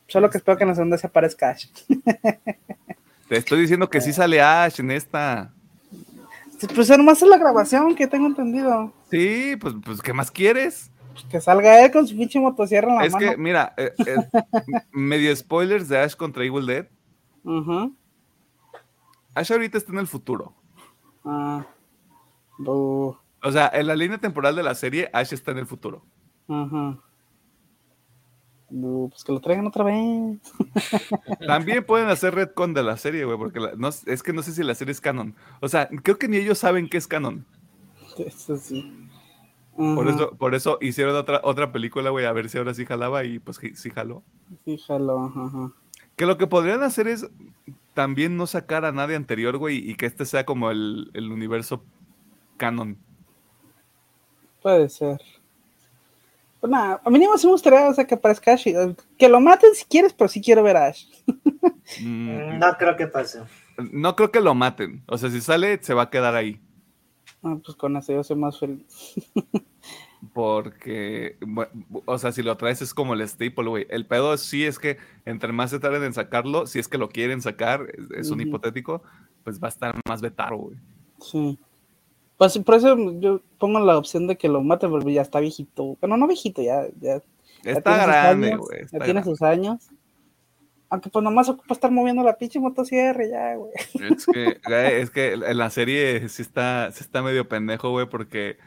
Solo que espero que en la segunda se aparezca Ash. Te estoy diciendo que sí sale Ash en esta. Pues nomás es la grabación que tengo entendido. Sí, pues, pues ¿qué más quieres? Pues que salga él con su pinche motosierra en la es mano. que, mira, eh, eh, medio spoilers de Ash contra Evil Dead. Ujú. Ash ahorita está en el futuro. Ah. O sea, en la línea temporal de la serie, Ash está en el futuro. Ajá. Pues que lo traigan otra vez. También pueden hacer retcon de la serie, güey, porque la- no, es que no sé si la serie es canon. O sea, creo que ni ellos saben qué es canon. Eso sí. Por eso, por eso hicieron otra, otra película, güey, a ver si ahora sí jalaba y pues sí jaló. Sí, ajá, ajá. Que lo que podrían hacer es también no sacar a nadie anterior, güey, y que este sea como el, el universo canon. Puede ser. Pues nada, a mí no me gustaría o sea, que aparezca Ash. y- Que lo maten si quieres, pero sí quiero ver a Ash. Mm, No creo que pase. no creo que lo maten. O sea, si sale, se va a quedar ahí. Ah, pues con eso yo soy más feliz. Porque, o sea, si lo traes es como el staple, güey. El pedo sí es que entre más se tarden en sacarlo, si es que lo quieren sacar, es, es un hipotético, pues va a estar más vetado, güey. Sí. Pues por eso yo pongo la opción de que lo maten, porque ya está viejito. Bueno, no viejito, ya, ya, Está grande, güey. Ya tiene sus años. Aunque pues nomás ocupa estar moviendo la pinche motosierra ya, güey. Es que, es que en la serie sí está, sí está medio pendejo, güey, porque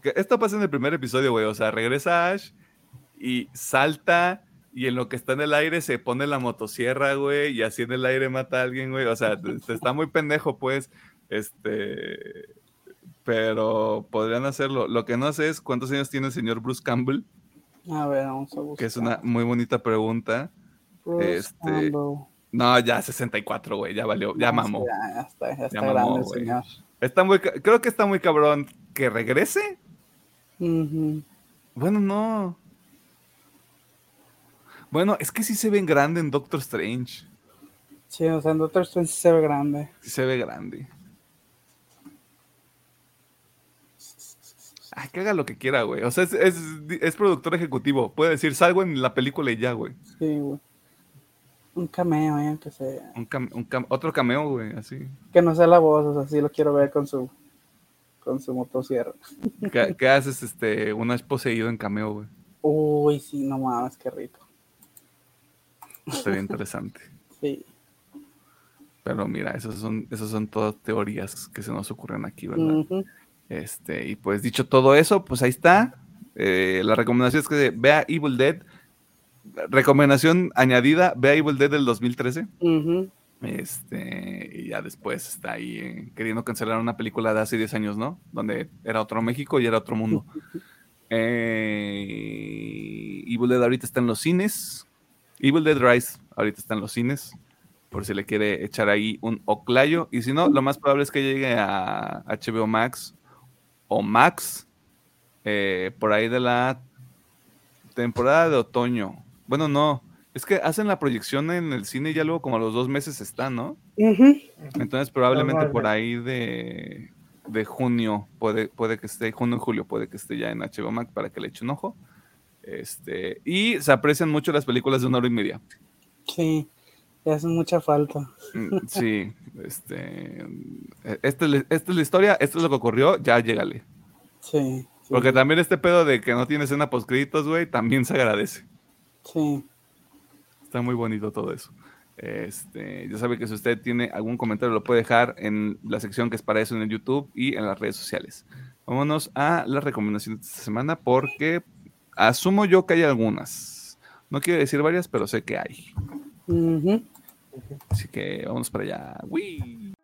que esto pasa en el primer episodio, güey. O sea, regresa Ash y salta y en lo que está en el aire se pone la motosierra, güey, y así en el aire mata a alguien, güey. O sea, está muy pendejo, pues. Este. Pero podrían hacerlo. Lo que no sé es cuántos años tiene el señor Bruce Campbell, A ver, vamos a buscar. que es una muy bonita pregunta. Bruce este, Campbell. No, ya 64, güey, ya valió, ya sí, mamó. Ya, ya está, ya está mamó, grande el güey. señor. Está muy, creo que está muy cabrón que regrese. Ujú. Bueno, no. Bueno, es que sí se ven grande en Doctor Strange. Sí, o sea, en Doctor Strange se ve grande. Se ve grande. Ay, que haga lo que quiera, güey. O sea, es, es, es productor ejecutivo. Puede decir, salgo en la película y ya, güey. Sí, güey. Un cameo, eh, que sea. Un cam- un cam- otro cameo, güey, así. Que no sea la voz, o sea, sí lo quiero ver con su con su motosierra. ¿Qué, qué haces, este, un Ash poseído en cameo, güey? Uy, sí, no mames, qué rico. Sería interesante. Sí. Pero mira, esas son, esas son todas teorías que se nos ocurren aquí, ¿verdad? Ujú. Este, y pues dicho todo eso, pues ahí está. Eh, la recomendación es que vea Evil Dead. Recomendación añadida, vea Evil Dead del 2013. Ujú. Este, y ya después está ahí eh, queriendo cancelar una película de hace 10 años, ¿no? Donde era otro México y era otro mundo. Eh, Evil Dead ahorita está en los cines. Evil Dead Rise ahorita está en los cines. Por si le quiere echar ahí un oclayo. Y si no, lo más probable es que llegue a HBO Max o Max eh, por ahí de la temporada de otoño. Bueno, no. Es que hacen la proyección en el cine y ya luego como a los dos meses está, ¿no? Entonces probablemente por ahí de, de junio puede, puede que esté, junio y julio puede que esté ya en HBO Max para que le eche un ojo. Este, y se aprecian mucho las películas de una hora y media. Sí, hacen mucha falta. Mm, Sí, este, eh, esta, es esta es la historia, esto es lo que ocurrió, ya llégale. Sí. sí, Porque también este pedo de que no tiene escena post créditos, güey, también se agradece. Sí. Está muy bonito todo eso. Este, ya sabe que si usted tiene algún comentario lo puede dejar en la sección que es para eso en el YouTube y en las redes sociales. Vámonos a las recomendaciones de esta semana porque asumo yo que hay algunas. No quiero decir varias, pero sé que hay. Ujú. Así que vamos para allá. ¡Wii!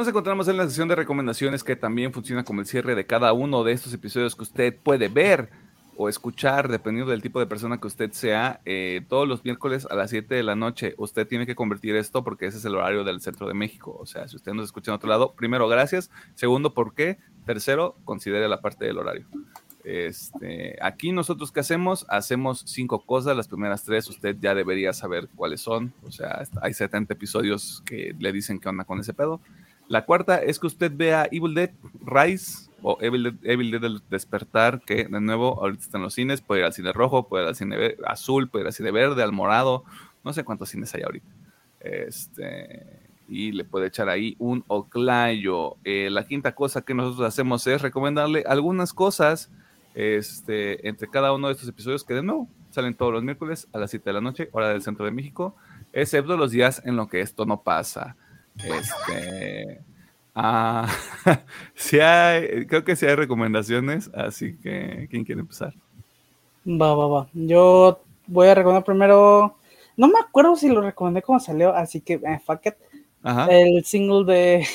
Nos encontramos en la sección de recomendaciones que también funciona como el cierre de cada uno de estos episodios que usted puede ver o escuchar, dependiendo del tipo de persona que usted sea, eh, todos los miércoles a las 7 de la noche. Usted tiene que convertir esto porque ese es el horario del centro de México. O sea, si usted nos escucha en otro lado, primero, gracias. Segundo, ¿por qué? Tercero, considere la parte del horario. Este, aquí nosotros qué hacemos? Hacemos cinco cosas, las primeras tres usted ya debería saber cuáles son, o sea, hay 70 episodios que le dicen qué onda con ese pedo. La cuarta es que usted vea Evil Dead Rise o Evil Dead, Evil del Despertar, que de nuevo ahorita está en los cines, puede ir al cine rojo, puede ir al cine azul, puede ir al cine verde, al morado, no sé cuántos cines hay ahorita. Este, y le puede echar ahí un oclayo. Eh, la quinta cosa que nosotros hacemos es recomendarle algunas cosas este, entre cada uno de estos episodios que de nuevo salen todos los miércoles a las 7 de la noche, hora del centro de México, excepto los días en los que esto no pasa. Este, ah, sí hay, creo que sí hay recomendaciones, así que ¿quién quiere empezar? Va, va, va. Yo voy a recomendar primero. No me acuerdo si lo recomendé cuando salió, así que eh, fuck it. Ajá. El single de,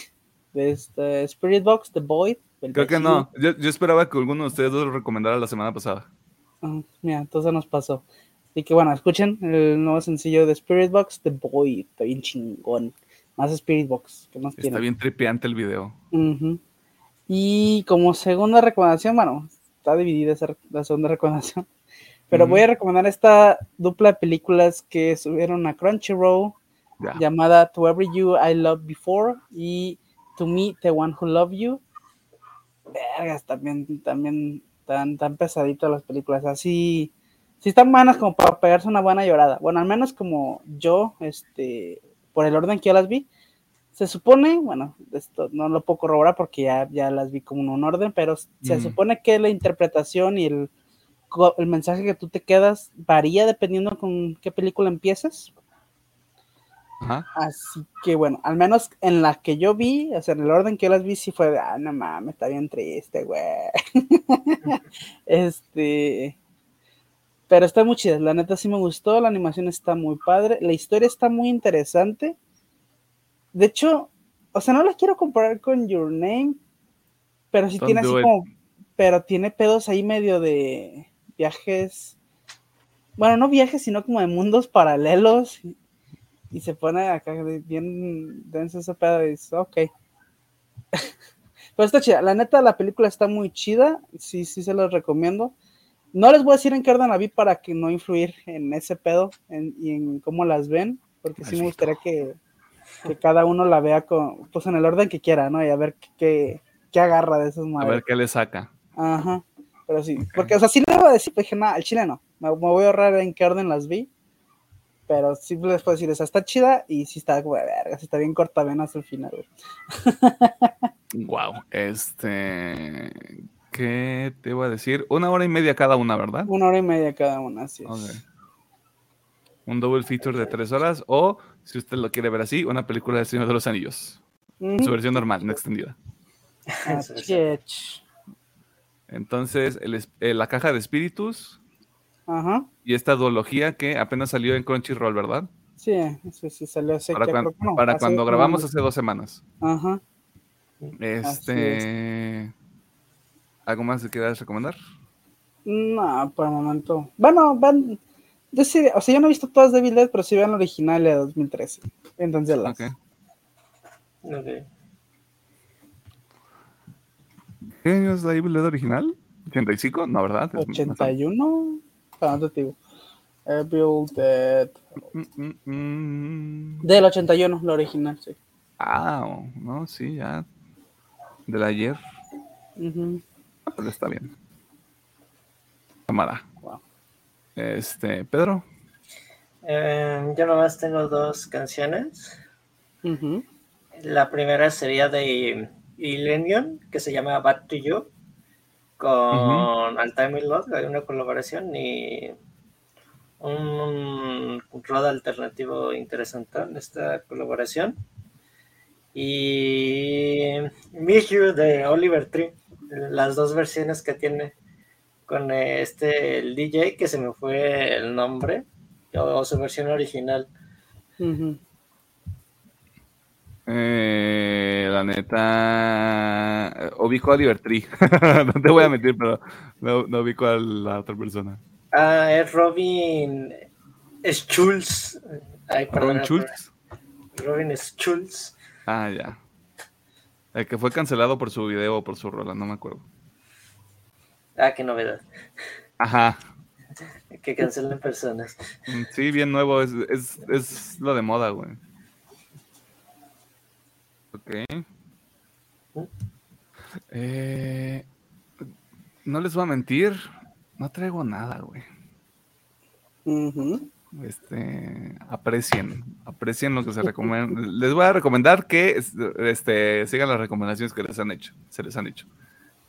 de este Spirit Box, The Void. Creo que no. Yo, yo esperaba que alguno de ustedes dos lo recomendara la semana pasada. Ah, mira, entonces nos pasó. Así que bueno, escuchen el nuevo sencillo de Spirit Box, The Void. Está bien chingón. Más Spirit Box. ¿Qué más Está quieren? bien tripeante el video. Ujú. Y como segunda recomendación, bueno, está dividida esa, la segunda recomendación. Pero Ujú. voy a recomendar esta dupla de películas que subieron a Crunchyroll Ya. llamada To Every You I Loved Before y To Me, The One Who Loved You. Vergas, también, también tan, tan pesaditas las películas. Así, sí están buenas como para pegarse una buena llorada. Bueno, al menos como yo, este, por el orden que yo las vi. Se supone, bueno, esto no lo puedo corroborar porque ya, ya las vi como en un orden, pero se Mm. supone que la interpretación y el, el mensaje que tú te quedas varía dependiendo con qué película empiezas. Ajá. Así que bueno, al menos en la que yo vi, o sea, en el orden que yo las vi, sí fue de, ah, no mames, está bien triste, güey. este. Pero está muy chida, la neta sí me gustó, la animación está muy padre, la historia está muy interesante. De hecho, o sea, no la quiero comparar con Your Name, pero sí Don't tiene así it. como, pero tiene pedos ahí medio de viajes, bueno, no viajes, sino como de mundos paralelos. Y, y se pone acá bien denso ese pedo y dices, ok. Pero está chida, la neta la película está muy chida, sí, sí se los recomiendo. No les voy a decir en qué orden la vi para que no influir en ese pedo en- y en cómo las ven, porque sí me gustaría que, que cada uno la vea con, pues en el orden que quiera, ¿no? Y a ver qué, qué, agarra de esos A madres. ver qué le saca. Ajá, pero sí, porque, o sea, sí le voy a decir, pues dije, nada, al chile no, me, me voy a ahorrar en qué orden las vi, pero sí les puedo decir, esa está chida y sí está, güey, verga, sí está bien corta venas al final, güey. Wow. Este. ¿Qué te iba a decir? Una hora y media cada una, ¿verdad? Una hora y media cada una, así es. Un double feature de tres horas o, si usted lo quiere ver así, una película de Señor de los Anillos. Su versión normal, no extendida. Entonces, el eh, la caja de espíritus Ajá, y esta duología que apenas salió en Crunchyroll, ¿verdad? sí, sí, sí, salió hace Para, que cuan- no, para hace cuando grabamos hace dos semanas. Ajá. Este. ¿Algo más que quieras recomendar? No, por el momento. Bueno, van. Yo sí, o sea, yo no he visto todas de Evil Dead, pero sí vean la original de 2013. Entonces las. Ok. Ok. ¿Qué año es la Evil Dead original? ¿85? No, ¿verdad? Es- 81. Ah, no te digo. Evil Dead. Mm, mm, mm. Del 81, la original, sí. Ah, no, sí, ya. Del ayer. Ujú. Ah, Pero está bien. Cámara. Wow. Este, Pedro. Eh, yo nomás tengo dos canciones. La primera sería de Illenium, que se llama Back to You, con Altair Lord, hay una colaboración y un, un rod alternativo interesante en esta colaboración. Y Miss You de Oliver Tree, las dos versiones que tiene con eh, este el DJ, que se me fue el nombre, o, o su versión original. Eh, la neta. eh, Ubico a Oliver Tree. no te voy a mentir, pero no, no ubico a la otra persona. Ah, es Robin Schulz. Ay, ¿Robin Schultz? Robin Schulz. Ah, ya. El que fue cancelado por su video o por su rola, no me acuerdo. Ah, qué novedad. Ajá. Que cancelen personas. Mm, Sí, bien nuevo. Es, es, es lo de moda, güey. Ok. Eh, no les voy a mentir. No traigo nada, güey. Ujú. Este, aprecien, aprecien lo que se recomienda. Les voy a recomendar que es- este, sigan las recomendaciones que les han hecho, se les han hecho.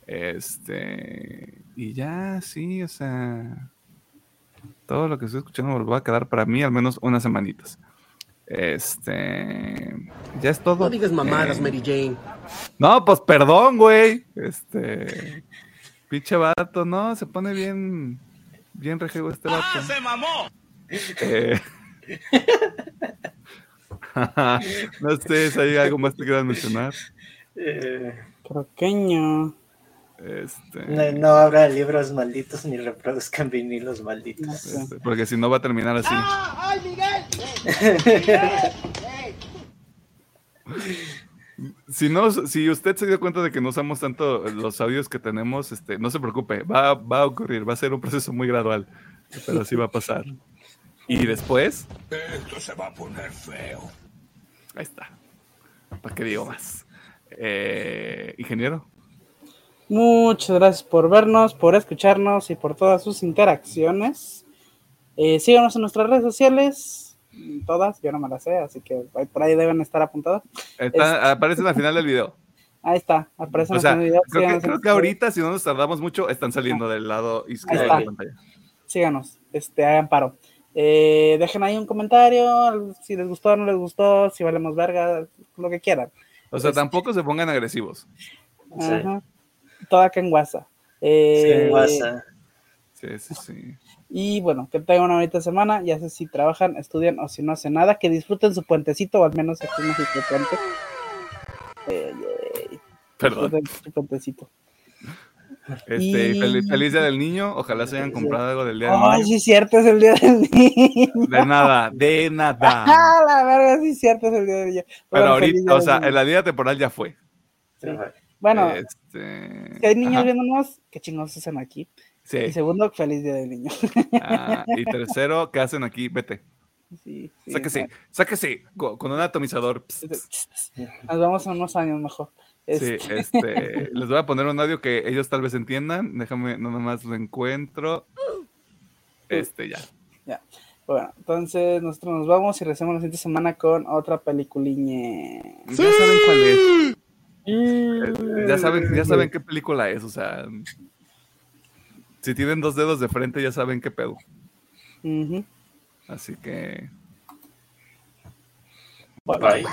Este, y ya, sí, o sea, todo lo que estoy escuchando me lo va a quedar para mí al menos unas semanitas. Este, ya es todo. No digas mamadas, Eh, Mary Jane. no, pues perdón, güey. Este, pinche vato, no, se pone bien, bien rejego este vato. ¡Se mamó! Eh, no sé si hay algo más que quieran mencionar. Eh, Pequeño. Este, no, no habrá libros malditos ni reproduzcan vinilos malditos. este, porque si no va a terminar así. ¡Ay, Miguel! Si no, si usted se dio cuenta de que no usamos tanto los audios que tenemos, este, no se preocupe, va, va a ocurrir, va a ser un proceso muy gradual, pero sí va a pasar. Y después, Esto se va a poner feo. ahí está. ¿Para qué digo más? Eh, ingeniero. Muchas gracias por vernos, por escucharnos y por todas sus interacciones. Eh, síganos en nuestras redes sociales, todas, yo no me las sé, así que por ahí deben estar apuntadas. Está, aparecen al final del video. Ahí está, aparecen O sea, en el video. creo que, creo que ahorita, si no nos tardamos mucho, están saliendo del lado izquierdo de la pantalla. síganos, este, hagan paro. Eh, dejen ahí un comentario, si les gustó o no les gustó, si valemos verga, lo que quieran. O sea, Este- tampoco se pongan agresivos. Sí. Ajá. Todo acá en WhatsApp. Sí, Eh, en WhatsApp. Sí, sí, sí. Y bueno, que tengan una bonita semana. Ya sé si trabajan, estudian o si no hacen nada, que disfruten su puentecito, o al menos aquí en México puente. Eh, eh, Perdón. disfruten su puentecito. Este, Y- feliz, feliz día del niño. Ojalá se hayan comprado algo del día del Ay, niño. sí, es cierto, es el día del niño. De nada, de nada. Ah, la verga, sí, cierto, es el día del niño. Pero ahorita, o sea, en la liga temporal ya fue. Sí. Bueno, Este, si hay niños ajá, viéndonos, qué chingados hacen aquí. Y Sí. segundo, feliz día del niño. Ah, y tercero, ¿qué hacen aquí? Vete. Sí, sí, Sáquese, sáquese con, con un atomizador. Pss, pss. Nos vemos en unos años mejor. Sí, Este, este, les voy a poner un audio que ellos tal vez entiendan. Déjame, no nomás lo encuentro. Este, ya. Bueno, entonces nosotros nos vamos y regresamos la siguiente semana con otra peliculiñe. Ya saben cuál es. Ya saben, ya saben qué película es, o sea. Si tienen dos dedos de frente, ya saben qué pedo. Así que. Bueno. Bye.